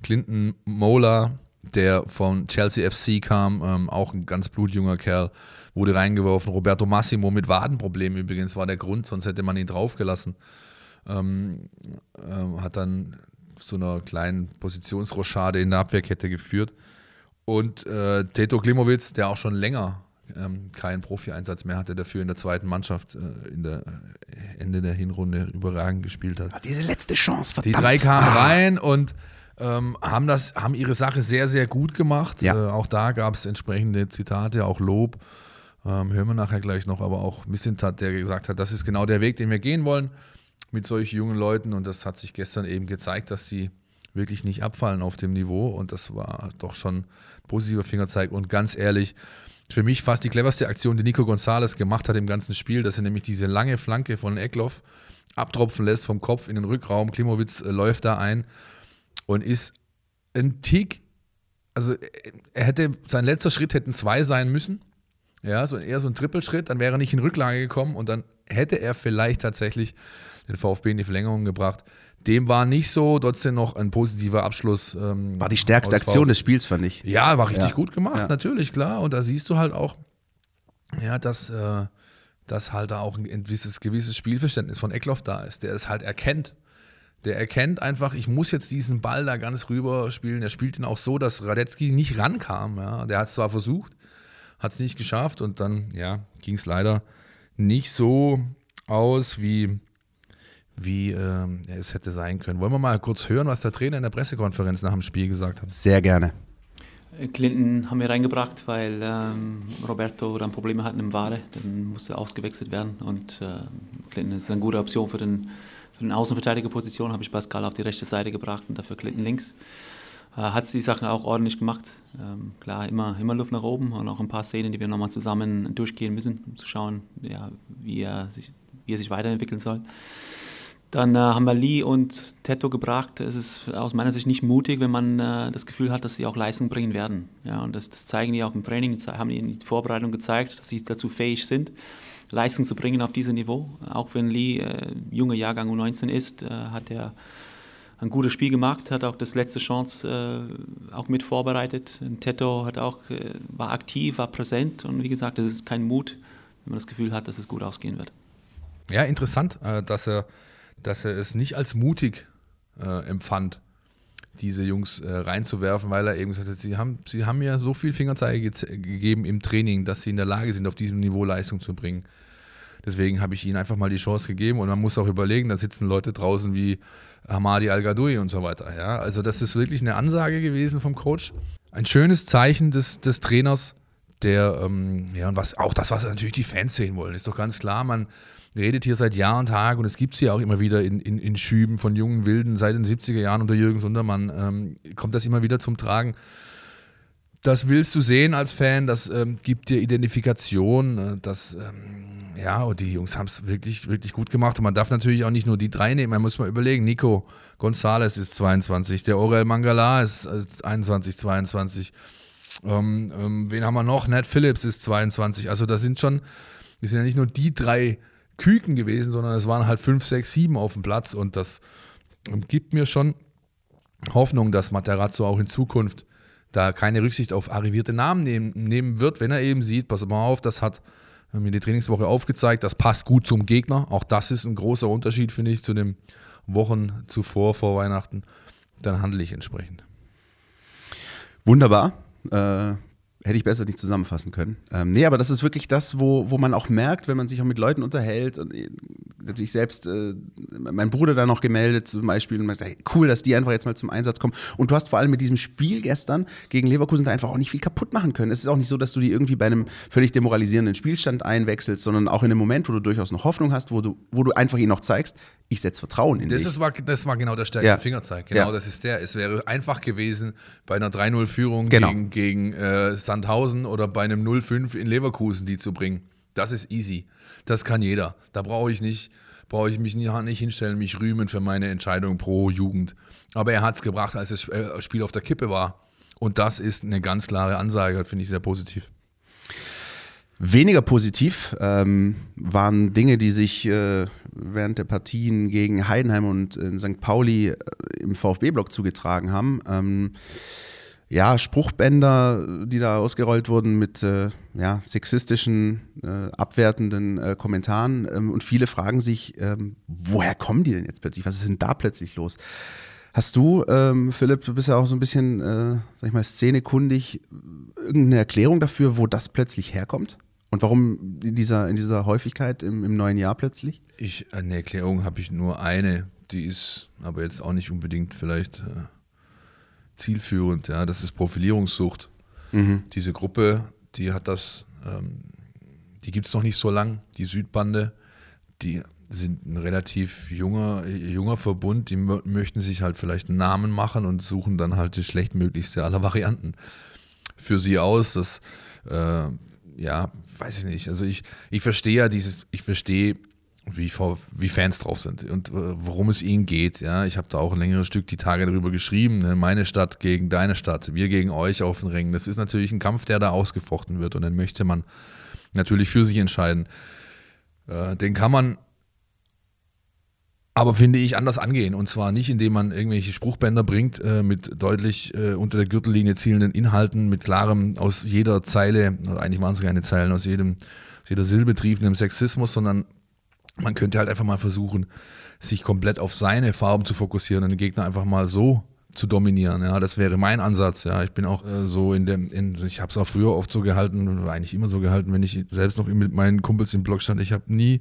Clinton Mola, der von Chelsea FC kam, ähm, auch ein ganz blutjunger Kerl, wurde reingeworfen. Roberto Massimo mit Wadenproblemen übrigens war der Grund, sonst hätte man ihn draufgelassen. Ähm, ähm, hat dann zu einer kleinen Positionsrochade in der Abwehrkette geführt. Und äh, Teto Klimowitz, der auch schon länger ähm, keinen Profi-Einsatz mehr hatte, dafür in der zweiten Mannschaft äh, in der äh, Ende der Hinrunde überragend gespielt hat. Diese letzte Chance, Die verdammt. drei kamen Ah. rein und ähm, haben das, haben ihre Sache sehr, sehr gut gemacht. Ja. Äh, auch da gab es entsprechende Zitate, auch Lob. Ähm, hören wir nachher gleich noch, aber auch Missintat, der gesagt hat, das ist genau der Weg, den wir gehen wollen mit solchen jungen Leuten. Und das hat sich gestern eben gezeigt, dass sie wirklich nicht abfallen auf dem Niveau. Und das war doch schon ein positiver Fingerzeig. Und ganz ehrlich, für mich fast die cleverste Aktion, die Nico Gonzalez gemacht hat im ganzen Spiel, dass er nämlich diese lange Flanke von Eckloff abtropfen lässt vom Kopf in den Rückraum. Klimowitz äh, läuft da ein und ist ein Tick, also er hätte, sein letzter Schritt hätten zwei sein müssen. Ja, so eher so ein Trippelschritt, dann wäre er nicht in Rücklage gekommen und dann hätte er vielleicht tatsächlich den VfB in die Verlängerung gebracht. Dem war nicht so, trotzdem noch ein positiver Abschluss. ähm, War die stärkste aus Aktion des Spiels, fand ich. Ja, war richtig Ja. gut gemacht, Ja. natürlich, klar. Und da siehst du halt auch, ja, dass, äh, dass halt da auch ein gewisses, gewisses Spielverständnis von Eckloff da ist, der es halt erkennt. Der erkennt einfach, ich muss jetzt diesen Ball da ganz rüber spielen. Er spielt ihn auch so, dass Radetzky nicht rankam. Ja. Der hat es zwar versucht, hat es nicht geschafft und dann ja, ging es leider nicht so aus, wie, wie ähm, es hätte sein können. Wollen wir mal kurz hören, was der Trainer in der Pressekonferenz nach dem Spiel gesagt hat? Sehr gerne. Clinton haben wir reingebracht, weil ähm, Roberto dann Probleme hat im Wade. Dann musste ausgewechselt werden. Und äh, Clinton ist eine gute Option für den, für den Außenverteidigerposition. Habe ich Pascal auf die rechte Seite gebracht und dafür Clinton links. Äh, hat die Sachen auch ordentlich gemacht. Ähm, klar, immer, immer Luft nach oben und auch ein paar Szenen, die wir nochmal zusammen durchgehen müssen, um zu schauen, ja, wie, er sich, wie er sich weiterentwickeln soll. Dann äh, haben wir Lee und Teto gebracht. Es ist aus meiner Sicht nicht mutig, wenn man äh, das Gefühl hat, dass sie auch Leistung bringen werden. Ja, und das, das zeigen die auch im Training, haben die in die Vorbereitung gezeigt, dass sie dazu fähig sind, Leistung zu bringen auf diesem Niveau. Auch wenn Lee äh, junger Jahrgang U19 ist, äh, hat er ein gutes Spiel gemacht, hat auch das letzte Chance äh, auch mit vorbereitet. Teto hat auch, äh, war aktiv, war präsent und wie gesagt, es ist kein Mut, wenn man das Gefühl hat, dass es gut ausgehen wird. Ja, interessant, dass er, dass er es nicht als mutig äh, empfand, diese Jungs äh, reinzuwerfen, weil er eben gesagt hat, sie haben, sie haben mir so viel Fingerzeige geze- gegeben im Training, dass sie in der Lage sind, auf diesem Niveau Leistung zu bringen. Deswegen habe ich ihnen einfach mal die Chance gegeben und man muss auch überlegen, da sitzen Leute draußen wie Hamadi Al-Gadoui und so weiter. Ja? Also das ist wirklich eine Ansage gewesen vom Coach. Ein schönes Zeichen des, des Trainers, der, ähm, ja, und was auch das, was natürlich die Fans sehen wollen, ist doch ganz klar, man redet hier seit Jahr und Tag und es gibt es ja auch immer wieder in, in, in Schüben von jungen Wilden, seit den 70er Jahren unter Jürgen Sundermann ähm, kommt das immer wieder zum Tragen. Das willst du sehen als Fan, das ähm, gibt dir Identifikation, äh, das, ähm, ja, und die Jungs haben es wirklich, wirklich gut gemacht. Und man darf natürlich auch nicht nur die drei nehmen, man muss mal überlegen, Nico Gonzalez ist 22, der Orel Mangala ist äh, 21, 22. Ähm, ähm, wen haben wir noch? Nat Phillips ist 22. Also das sind schon, das sind ja nicht nur die drei Küken gewesen, sondern es waren halt fünf, sechs, sieben auf dem Platz und das gibt mir schon Hoffnung, dass Materazzo auch in Zukunft da keine Rücksicht auf arrivierte Namen nehmen, nehmen wird, wenn er eben sieht, pass mal auf, das hat mir die Trainingswoche aufgezeigt, das passt gut zum Gegner. Auch das ist ein großer Unterschied, finde ich, zu den Wochen zuvor, vor Weihnachten. Dann handle ich entsprechend. Wunderbar. Äh, hätte ich besser nicht zusammenfassen können. Ähm, nee, aber das ist wirklich das, wo, wo man auch merkt, wenn man sich auch mit Leuten unterhält und äh, sich selbst, äh, mein Bruder da noch gemeldet zum Beispiel und man sagt, hey, cool, dass die einfach jetzt mal zum Einsatz kommen. Und du hast vor allem mit diesem Spiel gestern gegen Leverkusen da einfach auch nicht viel kaputt machen können. Es ist auch nicht so, dass du die irgendwie bei einem völlig demoralisierenden Spielstand einwechselst, sondern auch in einem Moment, wo du durchaus noch Hoffnung hast, wo du, wo du einfach ihnen noch zeigst, ich setze Vertrauen in Das, dich. ist, war, das war genau der stärkste Ja. Fingerzeig. Genau, Ja. das ist der. Es wäre einfach gewesen bei einer 3-0-Führung Genau. gegen, gegen äh, Sandhausen oder bei einem 0-5 in Leverkusen die zu bringen. Das ist easy. Das kann jeder. Da brauche ich nicht brauche ich mich nicht hinstellen, mich rühmen für meine Entscheidung pro Jugend. Aber er hat es gebracht, als das äh, Spiel auf der Kippe war. Und das ist eine ganz klare Ansage, finde ich sehr positiv. Weniger positiv ähm, waren Dinge, die sich äh, während der Partien gegen Heidenheim und äh, St. Pauli äh, im VfB-Block zugetragen haben. Ähm, ja, Spruchbänder, die da ausgerollt wurden mit äh, ja, sexistischen, äh, abwertenden äh, Kommentaren. Ähm, und viele fragen sich, ähm, woher kommen die denn jetzt plötzlich? Was ist denn da plötzlich los? Hast du, ähm, Philipp, du bist ja auch so ein bisschen, äh, sag ich mal, szenekundig, irgendeine Erklärung dafür, wo das plötzlich herkommt? Und warum in dieser, in dieser Häufigkeit im, im neuen Jahr plötzlich? Ich, eine Erklärung habe ich nur eine, die ist aber jetzt auch nicht unbedingt vielleicht äh, zielführend. Ja, das ist Profilierungssucht. Mhm. Diese Gruppe, die hat das, ähm, die gibt es noch nicht so lang, die Südbande, die sind ein relativ junger, junger Verbund, die möchten sich halt vielleicht einen Namen machen und suchen dann halt die schlechtmöglichste aller Varianten für sie aus. Das, äh, ja, weiß ich nicht. Also ich, ich verstehe ja dieses, ich verstehe wie, wie Fans drauf sind und äh, worum es ihnen geht. Ja, ich habe da auch ein längeres Stück die Tage darüber geschrieben. Ne? Meine Stadt gegen deine Stadt, wir gegen euch auf den Ringen. Das ist natürlich ein Kampf, der da ausgefochten wird und dann möchte man natürlich für sich entscheiden. Äh, den kann man aber finde ich anders angehen. Und zwar nicht, indem man irgendwelche Spruchbänder bringt äh, mit deutlich äh, unter der Gürtellinie zielenden Inhalten, mit klarem aus jeder Zeile, oder eigentlich waren es keine Zeilen, aus jedem, jeder Silbe triefendem Sexismus, sondern man könnte halt einfach mal versuchen, sich komplett auf seine Farben zu fokussieren und den Gegner einfach mal so zu dominieren. Ja, das wäre mein Ansatz. Ja, ich bin auch äh, so in dem, in, ich habe es auch früher oft so gehalten, eigentlich immer so gehalten, wenn ich selbst noch mit meinen Kumpels im Blog stand. Ich habe nie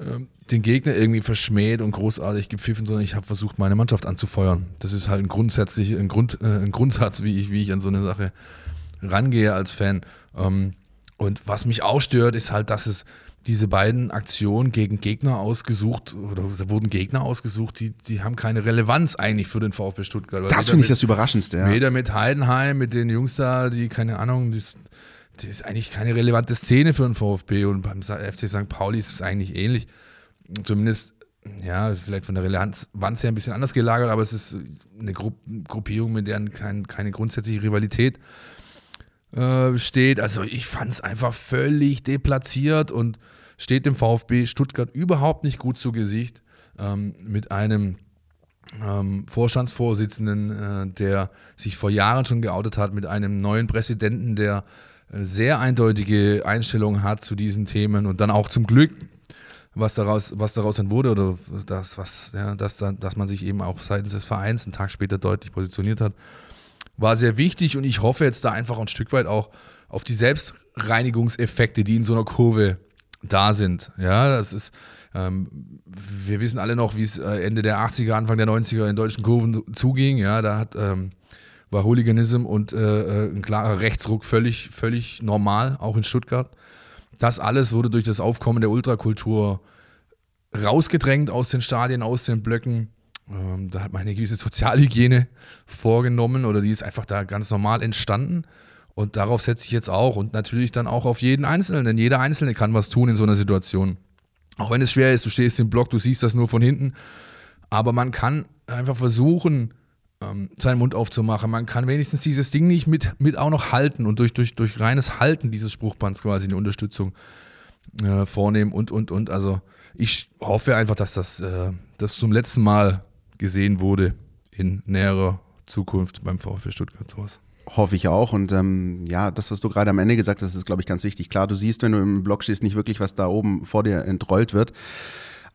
ähm, den Gegner irgendwie verschmäht und großartig gepfiffen, sondern ich habe versucht, meine Mannschaft anzufeuern. Das ist halt ein grundsätzlich ein, Grund, äh, ein Grundsatz, wie ich, wie ich an so eine Sache rangehe als Fan. Ähm, und was mich auch stört, ist halt, dass es diese beiden Aktionen gegen Gegner ausgesucht oder da wurden Gegner ausgesucht, die, die haben keine Relevanz eigentlich für den VfB Stuttgart. Das finde ich das Überraschendste. Ja. Weder mit Heidenheim, mit den Jungs da, die keine Ahnung, die, das ist eigentlich keine relevante Szene für den VfB und beim FC St. Pauli ist es eigentlich ähnlich. Zumindest, ja, vielleicht von der Relevanz her ein bisschen anders gelagert, aber es ist eine Gru Gruppierung, mit der kein, keine grundsätzliche Rivalität äh, steht. Also ich fand es einfach völlig deplatziert und steht dem VfB Stuttgart überhaupt nicht gut zu Gesicht ähm, mit einem ähm, Vorstandsvorsitzenden, äh, der sich vor Jahren schon geoutet hat, mit einem neuen Präsidenten, der sehr eindeutige Einstellung hat zu diesen Themen und dann auch zum Glück, was daraus, was daraus dann wurde oder das, was, ja, dass, dass man sich eben auch seitens des Vereins einen Tag später deutlich positioniert hat, war sehr wichtig und ich hoffe jetzt da einfach ein Stück weit auch auf die Selbstreinigungseffekte, die in so einer Kurve da sind. Ja, das ist, ähm, wir wissen alle noch, wie es äh, Ende der 80er, Anfang der 90er in deutschen Kurven zuging. Ja, da hat ähm, war Hooliganism und äh, äh, ein klarer Rechtsruck völlig, völlig normal, auch in Stuttgart. Das alles wurde durch das Aufkommen der Ultrakultur rausgedrängt aus den Stadien, aus den Blöcken. Ähm, da hat man eine gewisse Sozialhygiene vorgenommen oder die ist einfach da ganz normal entstanden. Und darauf setze ich jetzt auch und natürlich dann auch auf jeden Einzelnen, denn jeder Einzelne kann was tun in so einer Situation. Auch wenn es schwer ist, du stehst im Block, du siehst das nur von hinten. Aber man kann einfach versuchen, ähm, seinen Mund aufzumachen. Man kann wenigstens dieses Ding nicht mit, mit auch noch halten und durch, durch, durch reines Halten dieses Spruchbands quasi eine Unterstützung äh, vornehmen und, und, und. Also ich hoffe einfach, dass das, äh, das zum letzten Mal gesehen wurde in näherer Zukunft beim VfB Stuttgart sowas. Hoffe ich auch. Und ähm, ja, das, was du gerade am Ende gesagt hast, ist, glaube ich, ganz wichtig. Klar, du siehst, wenn du im Blog stehst, nicht wirklich, was da oben vor dir entrollt wird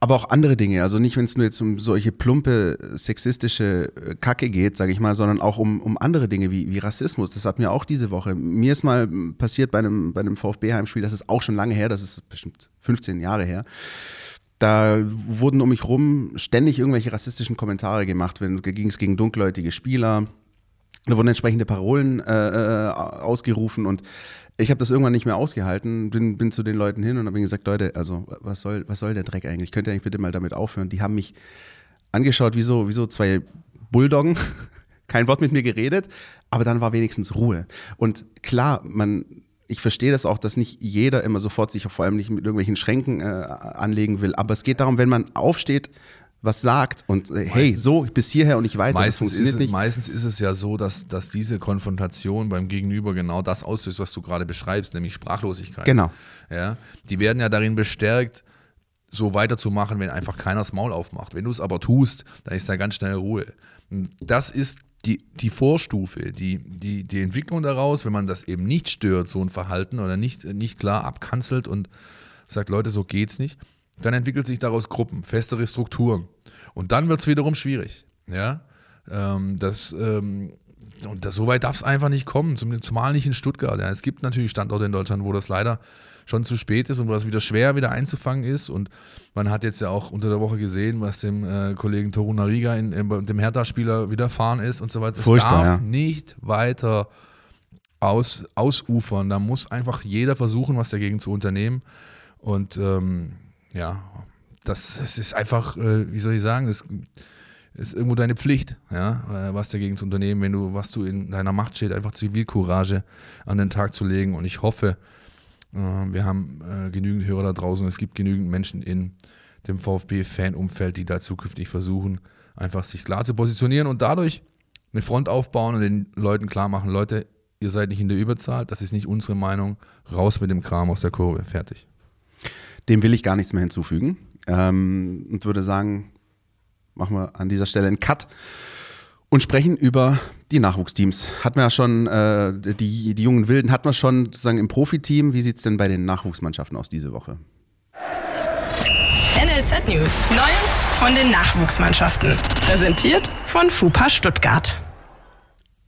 aber auch andere Dinge. Also nicht, wenn es nur jetzt um solche plumpe, sexistische äh, Kacke geht, sage ich mal, sondern auch um, um andere Dinge wie, wie Rassismus. Das hat mir auch diese Woche. Mir ist mal passiert bei einem, bei einem VfB-Heimspiel, das ist auch schon lange her, das ist bestimmt 15 Jahre her. Da wurden um mich rum ständig irgendwelche rassistischen Kommentare gemacht, wenn ging es gegen dunkelhäutige Spieler. Da wurden entsprechende Parolen äh, äh ausgerufen und ich habe das irgendwann nicht mehr ausgehalten, bin, bin zu den Leuten hin und habe gesagt, Leute, also was soll, was soll der Dreck eigentlich? Könnt ihr eigentlich bitte mal damit aufhören? Die haben mich angeschaut wie so, wie so zwei Bulldoggen, *laughs* kein Wort mit mir geredet, aber dann war wenigstens Ruhe. Und klar, man ich verstehe das auch, dass nicht jeder immer sofort sich vor allem nicht mit irgendwelchen Schränken äh, anlegen will. Aber es geht darum, wenn man aufsteht, was sagt und äh, hey, Meistens- so, bis hierher und nicht weiter, Meistens funktioniert ist, es, nicht. meistens ist es ja so, dass, dass diese Konfrontation beim Gegenüber genau das auslöst, was du gerade beschreibst, nämlich Sprachlosigkeit. Genau. Ja, die werden ja darin bestärkt, so weiterzumachen, wenn einfach keiner das Maul aufmacht. Wenn du es aber tust, dann ist da ganz schnell Ruhe. Und das ist die, die Vorstufe, die, die, die Entwicklung daraus, wenn man das eben nicht stört, so ein Verhalten oder nicht, nicht klar abkanzelt und sagt, Leute, so geht's nicht, dann entwickelt sich daraus Gruppen, festere Strukturen. Und dann wird es wiederum schwierig. Ja? Ähm, das, ähm, und das, so weit darf es einfach nicht kommen, zum, zumal nicht in Stuttgart. Ja. Es gibt natürlich Standorte in Deutschland, wo das leider schon zu spät ist und wo das wieder schwer wieder einzufangen ist. Und man hat jetzt ja auch unter der Woche gesehen, was dem äh, Kollegen Toru Nariga, in, in, dem Hertha-Spieler, widerfahren ist und so weiter. Das Furchtbar, darf ja. nicht weiter aus, ausufern. Da muss einfach jeder versuchen, was dagegen zu unternehmen. Und ähm, ja, das, das ist einfach, äh, wie soll ich sagen, das ist irgendwo deine Pflicht, ja, äh, was dagegen zu unternehmen, wenn du, was du in deiner Macht steht, einfach Zivilcourage an den Tag zu legen. Und ich hoffe, äh, wir haben äh, genügend Hörer da draußen, es gibt genügend Menschen in dem VfB-Fan-Umfeld, die da zukünftig versuchen, einfach sich klar zu positionieren und dadurch eine Front aufbauen und den Leuten klar machen, Leute, ihr seid nicht in der Überzahl, das ist nicht unsere Meinung, raus mit dem Kram aus der Kurve, fertig. Dem will ich gar nichts mehr hinzufügen. Ähm, und würde sagen, machen wir an dieser Stelle einen Cut und sprechen über die Nachwuchsteams. Hatten wir ja schon, äh, die, die jungen Wilden hatten wir schon sozusagen im Profiteam. Wie sieht es denn bei den Nachwuchsmannschaften aus diese Woche? NLZ News. Neues von den Nachwuchsmannschaften. Präsentiert von FUPA Stuttgart.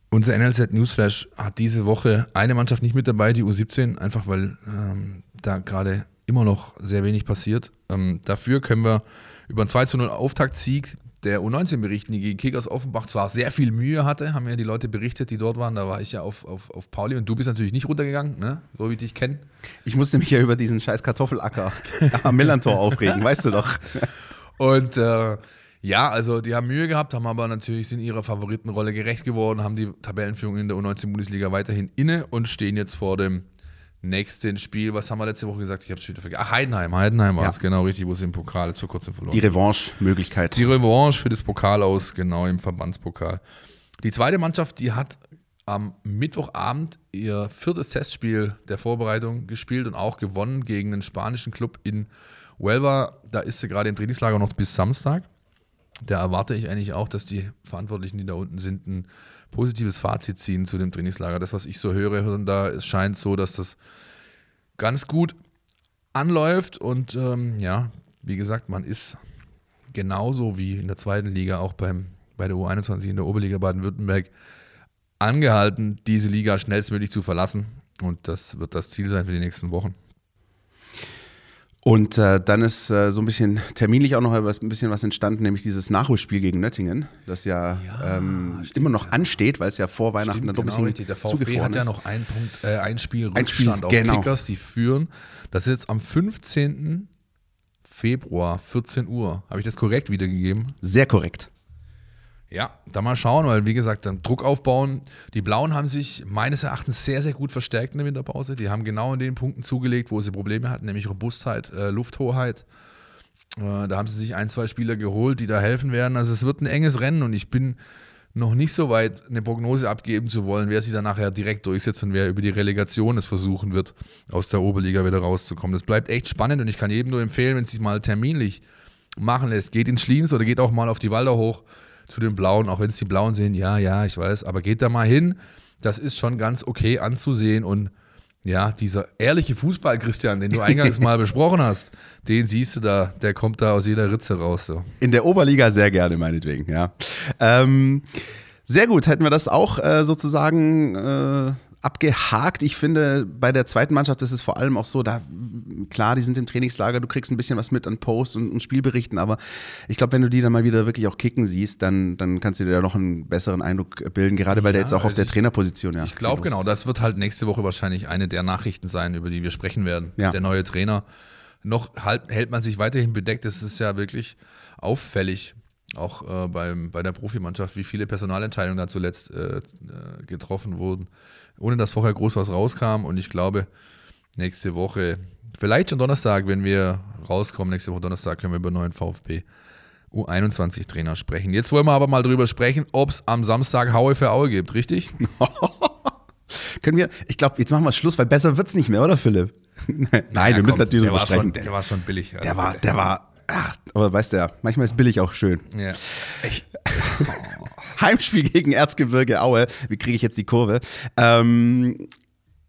Unser NLZ Newsflash hat diese Woche eine Mannschaft nicht mit dabei, die U17, einfach weil ähm, da gerade immer noch sehr wenig passiert. Ähm, dafür können wir über einen 2 zu 0 Auftaktsieg der U19 berichten, die gegen Kickers Offenbach zwar sehr viel Mühe hatte, haben ja die Leute berichtet, die dort waren. Da war ich ja auf, auf, auf Pauli und du bist natürlich nicht runtergegangen, ne? so wie ich dich kenne. Ich musste mich ja über diesen scheiß Kartoffelacker *laughs* am Millantor aufregen, weißt du doch. Und äh, ja, also die haben Mühe gehabt, haben aber natürlich sind ihrer Favoritenrolle gerecht geworden, haben die Tabellenführung in der U19-Bundesliga weiterhin inne und stehen jetzt vor dem nächsten Spiel. Was haben wir letzte Woche gesagt? Ich habe es wieder vergessen. Ach, Heidenheim. Heidenheim war Ja. es, genau richtig, wo sie im Pokal jetzt vor kurzem verloren Die Revanche-Möglichkeit. die Revanche für das Pokal aus, genau im Verbandspokal. Die zweite Mannschaft, die hat am Mittwochabend ihr viertes Testspiel der Vorbereitung gespielt und auch gewonnen gegen einen spanischen Club in Huelva. Da ist sie gerade im Trainingslager noch bis Samstag. Da erwarte ich eigentlich auch, dass die Verantwortlichen, die da unten sind, ein positives Fazit ziehen zu dem Trainingslager. Das, was ich so höre, da es scheint so, dass das ganz gut anläuft und ähm, ja, wie gesagt, man ist genauso wie in der zweiten Liga auch beim, bei der U21 in der Oberliga Baden-Württemberg angehalten, diese Liga schnellstmöglich zu verlassen. Und das wird das Ziel sein für die nächsten Wochen. Und äh, dann ist äh, so ein bisschen terminlich auch noch was, ein bisschen was entstanden, nämlich dieses Nachholspiel gegen Nöttingen, das ja, ähm, immer noch ansteht, weil es ja vor Weihnachten dann doch ein bisschen richtig. Der VfB hat ja ist. noch ein, Punkt, äh, ein Spiel Ein Spiel, Rückstand auf genau. Kickers, die führen. Das ist jetzt am 15. Februar, 14 Uhr. Habe ich das korrekt wiedergegeben? Sehr korrekt. Ja, da mal schauen, weil wie gesagt, dann Druck aufbauen. Die Blauen haben sich meines Erachtens sehr, sehr gut verstärkt in der Winterpause. Die haben genau in den Punkten zugelegt, wo sie Probleme hatten, nämlich Robustheit, äh, Lufthoheit. Äh, da haben sie sich ein, zwei Spieler geholt, die da helfen werden. Also es wird ein enges Rennen und ich bin noch nicht so weit, eine Prognose abgeben zu wollen, wer sich dann nachher direkt durchsetzt und wer über die Relegation es versuchen wird, aus der Oberliga wieder rauszukommen. Das bleibt echt spannend und ich kann jedem nur empfehlen, wenn es sich mal terminlich machen lässt, geht ins Schliens oder geht auch mal auf die Walder hoch zu den Blauen, auch wenn es die Blauen sehen, ja, ja, ich weiß, aber geht da mal hin. Das ist schon ganz okay anzusehen und ja, dieser ehrliche Fußball, Christian, den du *laughs* eingangs mal besprochen hast, den siehst du da, der kommt da aus jeder Ritze raus. So. In der Oberliga sehr gerne, meinetwegen, ja. Ähm, sehr gut, hätten wir das auch äh, sozusagen äh, abgehakt. Ich finde, bei der zweiten Mannschaft ist es vor allem auch so, da klar, die sind im Trainingslager, du kriegst ein bisschen was mit an Posts und, und Spielberichten, aber ich glaube, wenn du die dann mal wieder wirklich auch kicken siehst, dann, dann kannst du dir da noch einen besseren Eindruck bilden, gerade weil der jetzt auch auf also der ich- Trainerposition ja. Ich glaube genau, das wird halt nächste Woche wahrscheinlich eine der Nachrichten sein, über die wir sprechen werden. Ja. Der neue Trainer. Noch halt, hält man sich weiterhin bedeckt. Das ist ja wirklich auffällig, auch äh, beim, bei der Profimannschaft, wie viele Personalentscheidungen da zuletzt äh, äh, getroffen wurden, ohne dass vorher groß was rauskam. Und ich glaube, nächste Woche, vielleicht schon Donnerstag, wenn wir rauskommen, nächste Woche Donnerstag können wir über neuen VfB U21-Trainer sprechen. Jetzt wollen wir aber mal drüber sprechen, ob es am Samstag Haue für Aue gibt, richtig? *laughs* Können wir, ich glaube, jetzt machen wir Schluss, weil besser wird es nicht mehr, oder Philipp? *laughs* Nein, ja, wir müssen natürlich drüber sprechen. Schon, der war schon billig. Also der war, der war, ach, aber weißt du ja, manchmal ist billig auch schön. Ja. *laughs* Heimspiel gegen Erzgebirge Aue. Wie kriege ich jetzt die Kurve? Ähm,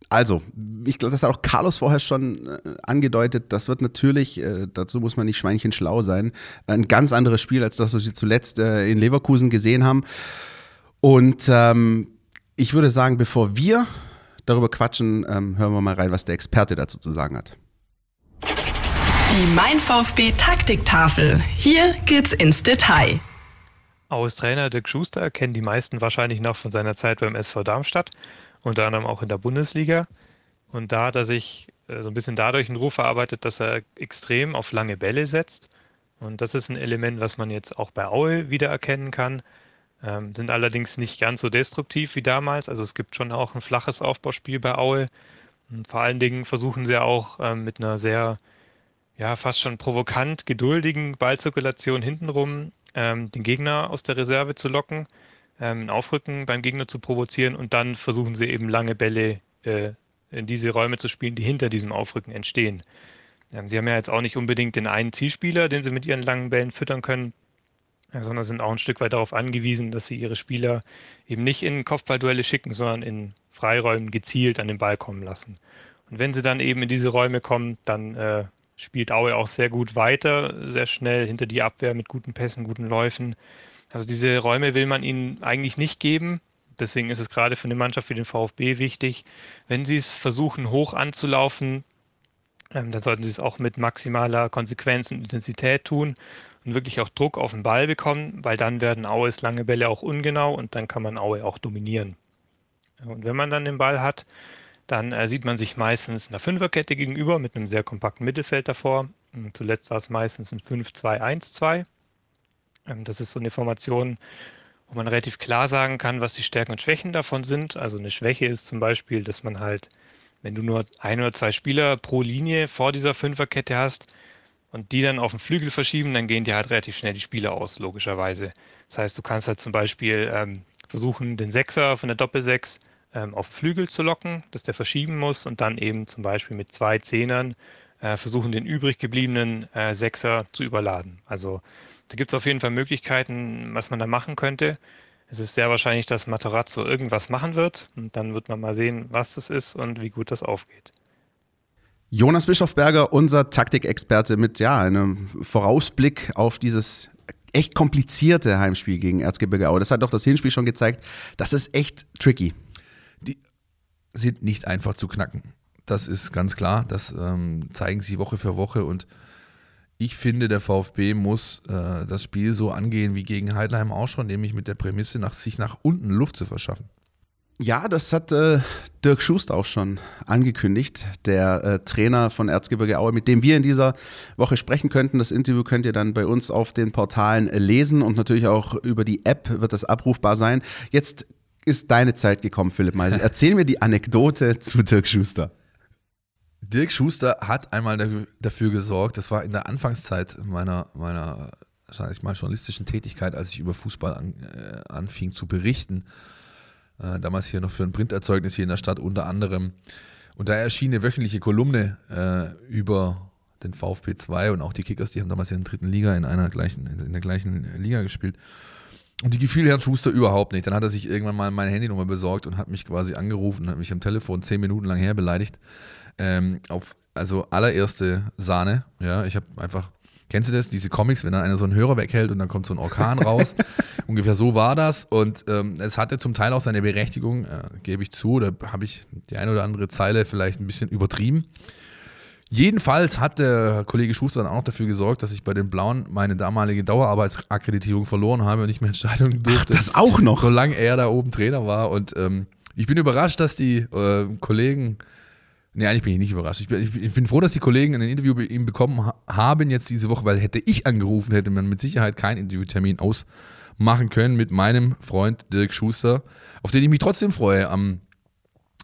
also, ich glaube, das hat auch Carlos vorher schon äh, angedeutet. Das wird natürlich, äh, dazu muss man nicht Schweinchen schlau sein, ein ganz anderes Spiel als das, was wir zuletzt äh, in Leverkusen gesehen haben. Und ähm, ich würde sagen, bevor wir darüber quatschen, ähm, hören wir mal rein, was der Experte dazu zu sagen hat. Die Mein VfB Taktiktafel. Hier geht's ins Detail. Aus Trainer Dirk Schuster kennen die meisten wahrscheinlich noch von seiner Zeit beim SV Darmstadt unter anderem auch in der Bundesliga. Und da hat er sich äh, so ein bisschen dadurch einen Ruf verarbeitet, dass er extrem auf lange Bälle setzt. Und das ist ein Element, was man jetzt auch bei Aue wiedererkennen kann. Ähm, sind allerdings nicht ganz so destruktiv wie damals. Also es gibt schon auch ein flaches Aufbauspiel bei Aue. Und vor allen Dingen versuchen sie auch ähm, mit einer sehr, ja, fast schon provokant geduldigen Ballzirkulation hintenrum ähm, den Gegner aus der Reserve zu locken ähm, ein Aufrücken beim Gegner zu provozieren und dann versuchen sie eben lange Bälle äh, in diese Räume zu spielen, die hinter diesem Aufrücken entstehen. Ähm, sie haben ja jetzt auch nicht unbedingt den einen Zielspieler, den sie mit ihren langen Bällen füttern können, äh, sondern sind auch ein Stück weit darauf angewiesen, dass sie ihre Spieler eben nicht in Kopfballduelle schicken, sondern in Freiräumen gezielt an den Ball kommen lassen. Und wenn sie dann eben in diese Räume kommen, dann äh, spielt Aue auch sehr gut weiter, sehr schnell hinter die Abwehr mit guten Pässen, guten Läufen. Also diese Räume will man ihnen eigentlich nicht geben. Deswegen ist es gerade für eine Mannschaft wie den VfB wichtig, wenn sie es versuchen, hoch anzulaufen, ähm, dann sollten sie es auch mit maximaler Konsequenz und Intensität tun und wirklich auch Druck auf den Ball bekommen, weil dann werden Aues lange Bälle auch ungenau und dann kann man Aue auch dominieren. Und wenn man dann den Ball hat, dann äh, sieht man sich meistens einer Fünferkette gegenüber mit einem sehr kompakten Mittelfeld davor. Und zuletzt war es meistens ein 5-2-1-2. Ähm, das ist so eine Formation, wo man relativ klar sagen kann, was die Stärken und Schwächen davon sind. Also eine Schwäche ist zum Beispiel, dass man halt, wenn du nur ein oder zwei Spieler pro Linie vor dieser Fünferkette hast und die dann auf den Flügel verschieben, dann gehen dir halt relativ schnell die Spieler aus, logischerweise. Das heißt, du kannst halt zum Beispiel ähm, versuchen, den Sechser von der Doppelsechs ähm, auf Flügel zu locken, dass der verschieben muss und dann eben zum Beispiel mit zwei Zehnern äh, versuchen, den übrig gebliebenen äh, Sechser zu überladen. Also da gibt es auf jeden Fall Möglichkeiten, was man da machen könnte. Es ist sehr wahrscheinlich, dass Materazzo irgendwas machen wird und dann wird man mal sehen, was das ist und wie gut das aufgeht. Jonas Bischofberger, unser Taktikexperte mit ja, einem Vorausblick auf dieses echt komplizierte Heimspiel gegen Erzgebirge Aue. Das hat doch das Hinspiel schon gezeigt. Das ist echt tricky. Sind nicht einfach zu knacken. Das ist ganz klar. Das ähm, zeigen sie Woche für Woche und ich finde, der VfB muss äh, das Spiel so angehen wie gegen Heidenheim auch schon, nämlich mit der Prämisse, nach, sich nach unten Luft zu verschaffen. Ja, das hat äh, Dirk Schuster auch schon angekündigt, der äh, Trainer von Erzgebirge Aue, mit dem wir in dieser Woche sprechen könnten. Das Interview könnt ihr dann bei uns auf den Portalen lesen und natürlich auch über die App wird das abrufbar sein. Jetzt ist deine Zeit gekommen, Philipp Meisel. *laughs* Erzähl mir die Anekdote zu Dirk Schuster. Dirk Schuster hat einmal dafür gesorgt, das war in der Anfangszeit meiner, meiner sag ich mal, journalistischen Tätigkeit, als ich über Fußball an, äh, anfing zu berichten. Äh, damals hier noch für ein Printerzeugnis hier in der Stadt unter anderem. Und da erschien eine wöchentliche Kolumne äh, über den VfB 2 und auch die Kickers, die haben damals in der dritten Liga in einer gleichen, in der gleichen Liga gespielt. Und die gefiel Herrn Schuster überhaupt nicht. Dann hat er sich irgendwann mal meine Handynummer besorgt und hat mich quasi angerufen und hat mich am Telefon zehn Minuten lang her beleidigt. Ähm, auf, also allererste Sahne. Ja, ich habe einfach, kennst du das, diese Comics, wenn dann einer so einen Hörer weghält und dann kommt so ein Orkan raus? *laughs* Ungefähr so war das. Und ähm, es hatte zum Teil auch seine Berechtigung, äh, gebe ich zu. Da habe ich die eine oder andere Zeile vielleicht ein bisschen übertrieben. Jedenfalls hat der Kollege Schuster dann auch dafür gesorgt, dass ich bei den Blauen meine damalige Dauerarbeitsakkreditierung verloren habe und nicht mehr entscheiden durfte. Ach, das auch noch? Solange er da oben Trainer war. Und ähm, ich bin überrascht, dass die äh, Kollegen Nee, eigentlich bin ich nicht überrascht. Ich bin, ich bin froh, dass die Kollegen ein Interview bei ihm bekommen ha haben jetzt diese Woche, weil hätte ich angerufen, hätte man mit Sicherheit keinen Interviewtermin ausmachen können mit meinem Freund Dirk Schuster, auf den ich mich trotzdem freue am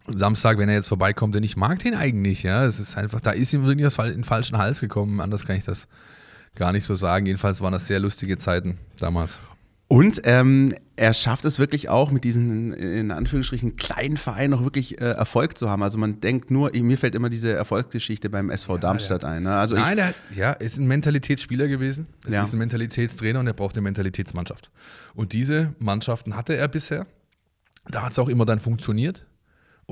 Samstag, wenn er jetzt vorbeikommt, denn ich mag den eigentlich, ja. Es ist einfach, da ist ihm irgendwie was in den falschen Hals gekommen. Anders kann ich das gar nicht so sagen. Jedenfalls waren das sehr lustige Zeiten damals. Und ähm, er schafft es wirklich auch mit diesen, in Anführungsstrichen, kleinen Vereinen auch wirklich äh, Erfolg zu haben. Also man denkt nur, mir fällt immer diese Erfolgsgeschichte beim SV Darmstadt ein. Ne? Also Nein, er ja, ist ein Mentalitätsspieler gewesen. Es Ja. ist ein Mentalitätstrainer und er braucht eine Mentalitätsmannschaft. Und diese Mannschaften hatte er bisher. Da hat es auch immer dann funktioniert.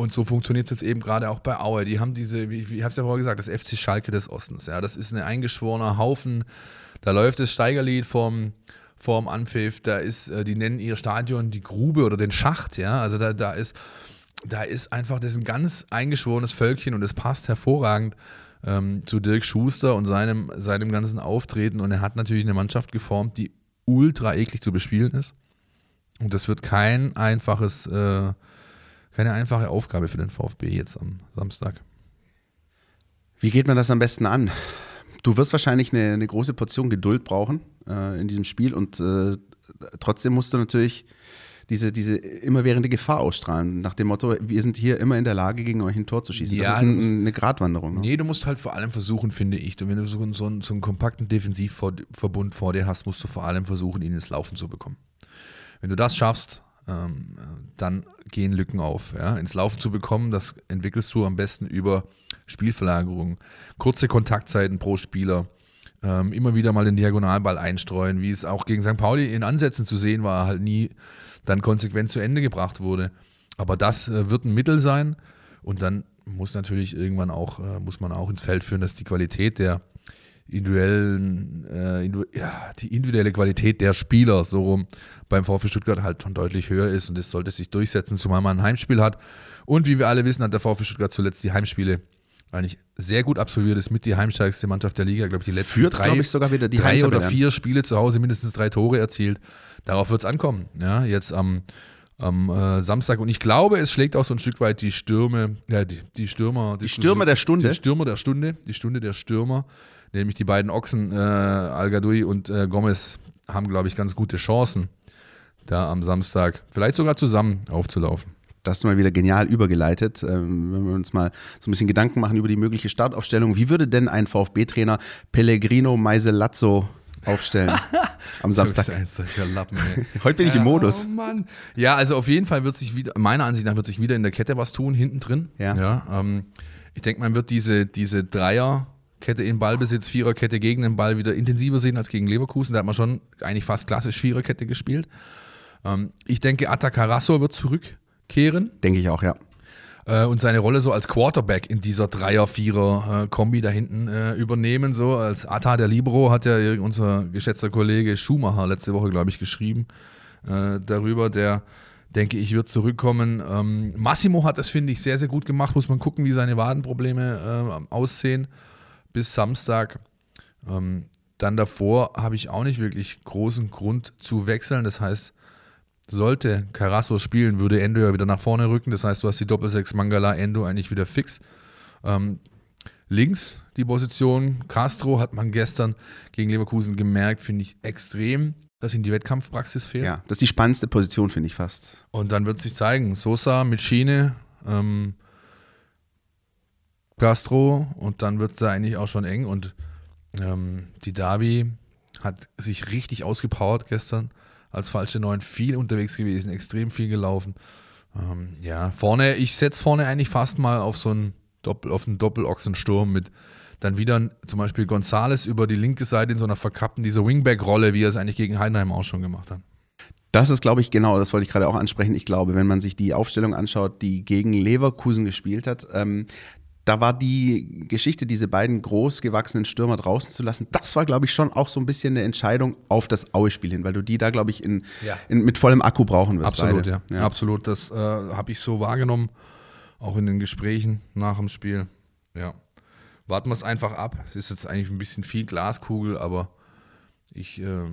Und so funktioniert es jetzt eben gerade auch bei Aue. Die haben diese, wie, wie ich es ja vorher gesagt, das FC Schalke des Ostens. Ja, das ist ein eingeschworener Haufen. Da läuft das Steigerlied vom, vorm Anpfiff. Da ist, äh, die nennen ihr Stadion die Grube oder den Schacht. Ja, also da, da ist, da ist einfach, das ist ein ganz eingeschworenes Völkchen und es passt hervorragend ähm, zu Dirk Schuster und seinem, seinem ganzen Auftreten. Und er hat natürlich eine Mannschaft geformt, die ultra eklig zu bespielen ist. Und das wird kein einfaches, äh, keine einfache Aufgabe für den VfB jetzt am Samstag. Wie geht man das am besten an? Du wirst wahrscheinlich eine, eine große Portion Geduld brauchen äh, in diesem Spiel und äh, trotzdem musst du natürlich diese, diese immerwährende Gefahr ausstrahlen, nach dem Motto, wir sind hier immer in der Lage, gegen euch ein Tor zu schießen. Ja, das ist ein, musst- eine Gratwanderung. Ne? Nee, du musst halt vor allem versuchen, finde ich, wenn du so, einen- so einen kompakten Defensivverbund vor dir hast, musst du vor allem versuchen, ihn ins Laufen zu bekommen. Wenn du das schaffst, ähm, dann gehen Lücken auf. Ja? Ins Laufen zu bekommen, das entwickelst du am besten über Spielverlagerung, kurze Kontaktzeiten pro Spieler, ähm, immer wieder mal den Diagonalball einstreuen, wie es auch gegen St. Pauli in Ansätzen zu sehen war, halt nie dann konsequent zu Ende gebracht wurde. Aber das äh, wird ein Mittel sein und dann muss natürlich irgendwann auch, äh, muss man auch ins Feld führen, dass die Qualität der individuellen, äh, individu ja, die individuelle Qualität der Spieler so rum beim VfB Stuttgart halt schon deutlich höher ist und das sollte sich durchsetzen, zumal man ein Heimspiel hat. Und wie wir alle wissen, hat der VfB Stuttgart zuletzt die Heimspiele eigentlich sehr gut absolviert, ist mit die heimstärkste Mannschaft der Liga, glaube ich, die letzten Führt, drei, ich, sogar wieder die drei oder vier Spiele zu Hause mindestens drei Tore erzielt. Darauf wird es ankommen. Ja, jetzt am, am äh, Samstag. Und ich glaube, es schlägt auch so ein Stück weit die Stürme, ja, die, die Stürmer. Die Stürmer der Stunde? Die Stürmer der Stunde, die Stunde der Stürmer, nämlich die beiden Ochsen, äh, Al-Gadoui und äh, Gomez, haben, glaube ich, ganz gute Chancen, da am Samstag vielleicht sogar zusammen aufzulaufen. Das du mal wieder genial übergeleitet. Ähm, wenn wir uns mal so ein bisschen Gedanken machen über die mögliche Startaufstellung. Wie würde denn ein VfB-Trainer Pellegrino Meiselazzo aufstellen *laughs* am Samstag? Ein solcher Lappen, ey. *laughs* Heute bin ich im Modus. Oh Mann. Ja, also auf jeden Fall wird sich wieder, meiner Ansicht nach, wird sich wieder in der Kette was tun, hinten drin. Ja. ja ähm, ich denke, man wird diese, diese Dreierkette in Ballbesitz, Viererkette gegen den Ball wieder intensiver sehen als gegen Leverkusen. Da hat man schon eigentlich fast klassisch Viererkette gespielt. Ähm, ich denke, Atacarasso wird zurückkehren Denke ich auch, ja. äh, und seine Rolle so als Quarterback in dieser Dreier-Vierer-Kombi da hinten äh, übernehmen. So als Atta der Libero hat ja unser geschätzter Kollege Schumacher letzte Woche, glaube ich, geschrieben äh, darüber. Der, denke ich, wird zurückkommen. Ähm, Massimo hat das, finde ich, sehr, sehr gut gemacht. Muss man gucken, wie seine Wadenprobleme äh, aussehen bis Samstag. Ähm, dann davor habe ich auch nicht wirklich großen Grund zu wechseln. Das heißt, sollte Carasso spielen, würde Endo ja wieder nach vorne rücken. Das heißt, du hast die Doppelsechs Mangala Endo eigentlich wieder fix. Ähm, links die Position. Castro hat man gestern gegen Leverkusen gemerkt, finde ich extrem, dass ihm die Wettkampfpraxis fehlt. Ja, das ist die spannendste Position, finde ich fast. Und dann wird sich zeigen, Sosa mit Schiene, ähm, Castro und dann wird es da eigentlich auch schon eng. Und ähm, die Davi hat sich richtig ausgepowert gestern als falsche Neun, viel unterwegs gewesen, extrem viel gelaufen. Ähm, ja, vorne, ich setze vorne eigentlich fast mal auf so einen Doppel, auf einen Doppelochsensturm mit dann wieder zum Beispiel Gonzales über die linke Seite in so einer verkappten, dieser Wingback-Rolle, wie er es eigentlich gegen Heidenheim auch schon gemacht hat. Das ist, glaube ich, genau, das wollte ich gerade auch ansprechen. Ich glaube, wenn man sich die Aufstellung anschaut, die gegen Leverkusen gespielt hat, ähm, da war die Geschichte, diese beiden großgewachsenen Stürmer draußen zu lassen, das war, glaube ich, schon auch so ein bisschen eine Entscheidung auf das Aue-Spiel hin, weil du die da, glaube ich, in, Ja. in, mit vollem Akku brauchen wirst. Absolut, beide. ja. Absolut, das äh, habe ich so wahrgenommen, auch in den Gesprächen nach dem Spiel. Ja. Warten wir es einfach ab. Es ist jetzt eigentlich ein bisschen viel Glaskugel, aber ich äh,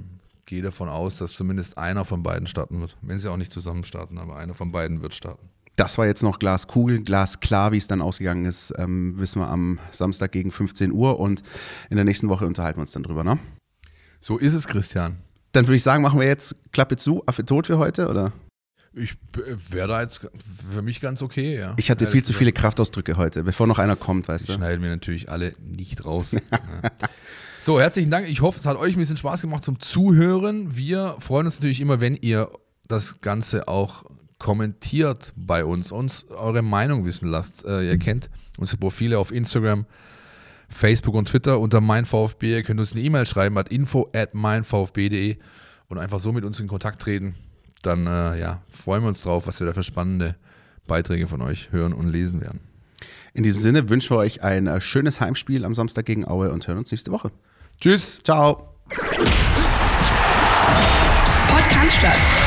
gehe davon aus, dass zumindest einer von beiden starten wird. Wenn sie auch nicht zusammen starten, aber einer von beiden wird starten. Das war jetzt noch Glaskugel, Glasklar, wie es dann ausgegangen ist, ähm, wissen wir am Samstag gegen 15 Uhr und in der nächsten Woche unterhalten wir uns dann drüber, ne? So ist es, Christian. Dann würde ich sagen, machen wir jetzt Klappe zu, Affe tot für heute, oder? Ich wäre da jetzt für mich ganz okay, ja. Ich hatte viel zu viele Kraftausdrücke heute, bevor noch einer kommt, weißt Die du? schneiden wir natürlich alle nicht raus. *laughs* ja. So, herzlichen Dank. Ich hoffe, es hat euch ein bisschen Spaß gemacht zum Zuhören. Wir freuen uns natürlich immer, wenn ihr das Ganze auch kommentiert bei uns, uns eure Meinung wissen lasst. Äh, ihr kennt unsere Profile auf Instagram, Facebook und Twitter unter meinVfB. Ihr könnt uns eine E-Mail schreiben at info at meinvfb.de und einfach so mit uns in Kontakt treten. Dann äh, ja, freuen wir uns drauf, was wir da für spannende Beiträge von euch hören und lesen werden. In diesem Sinne wünschen wir euch ein äh, schönes Heimspiel am Samstag gegen Aue und hören uns nächste Woche. Tschüss. Ciao. Podcast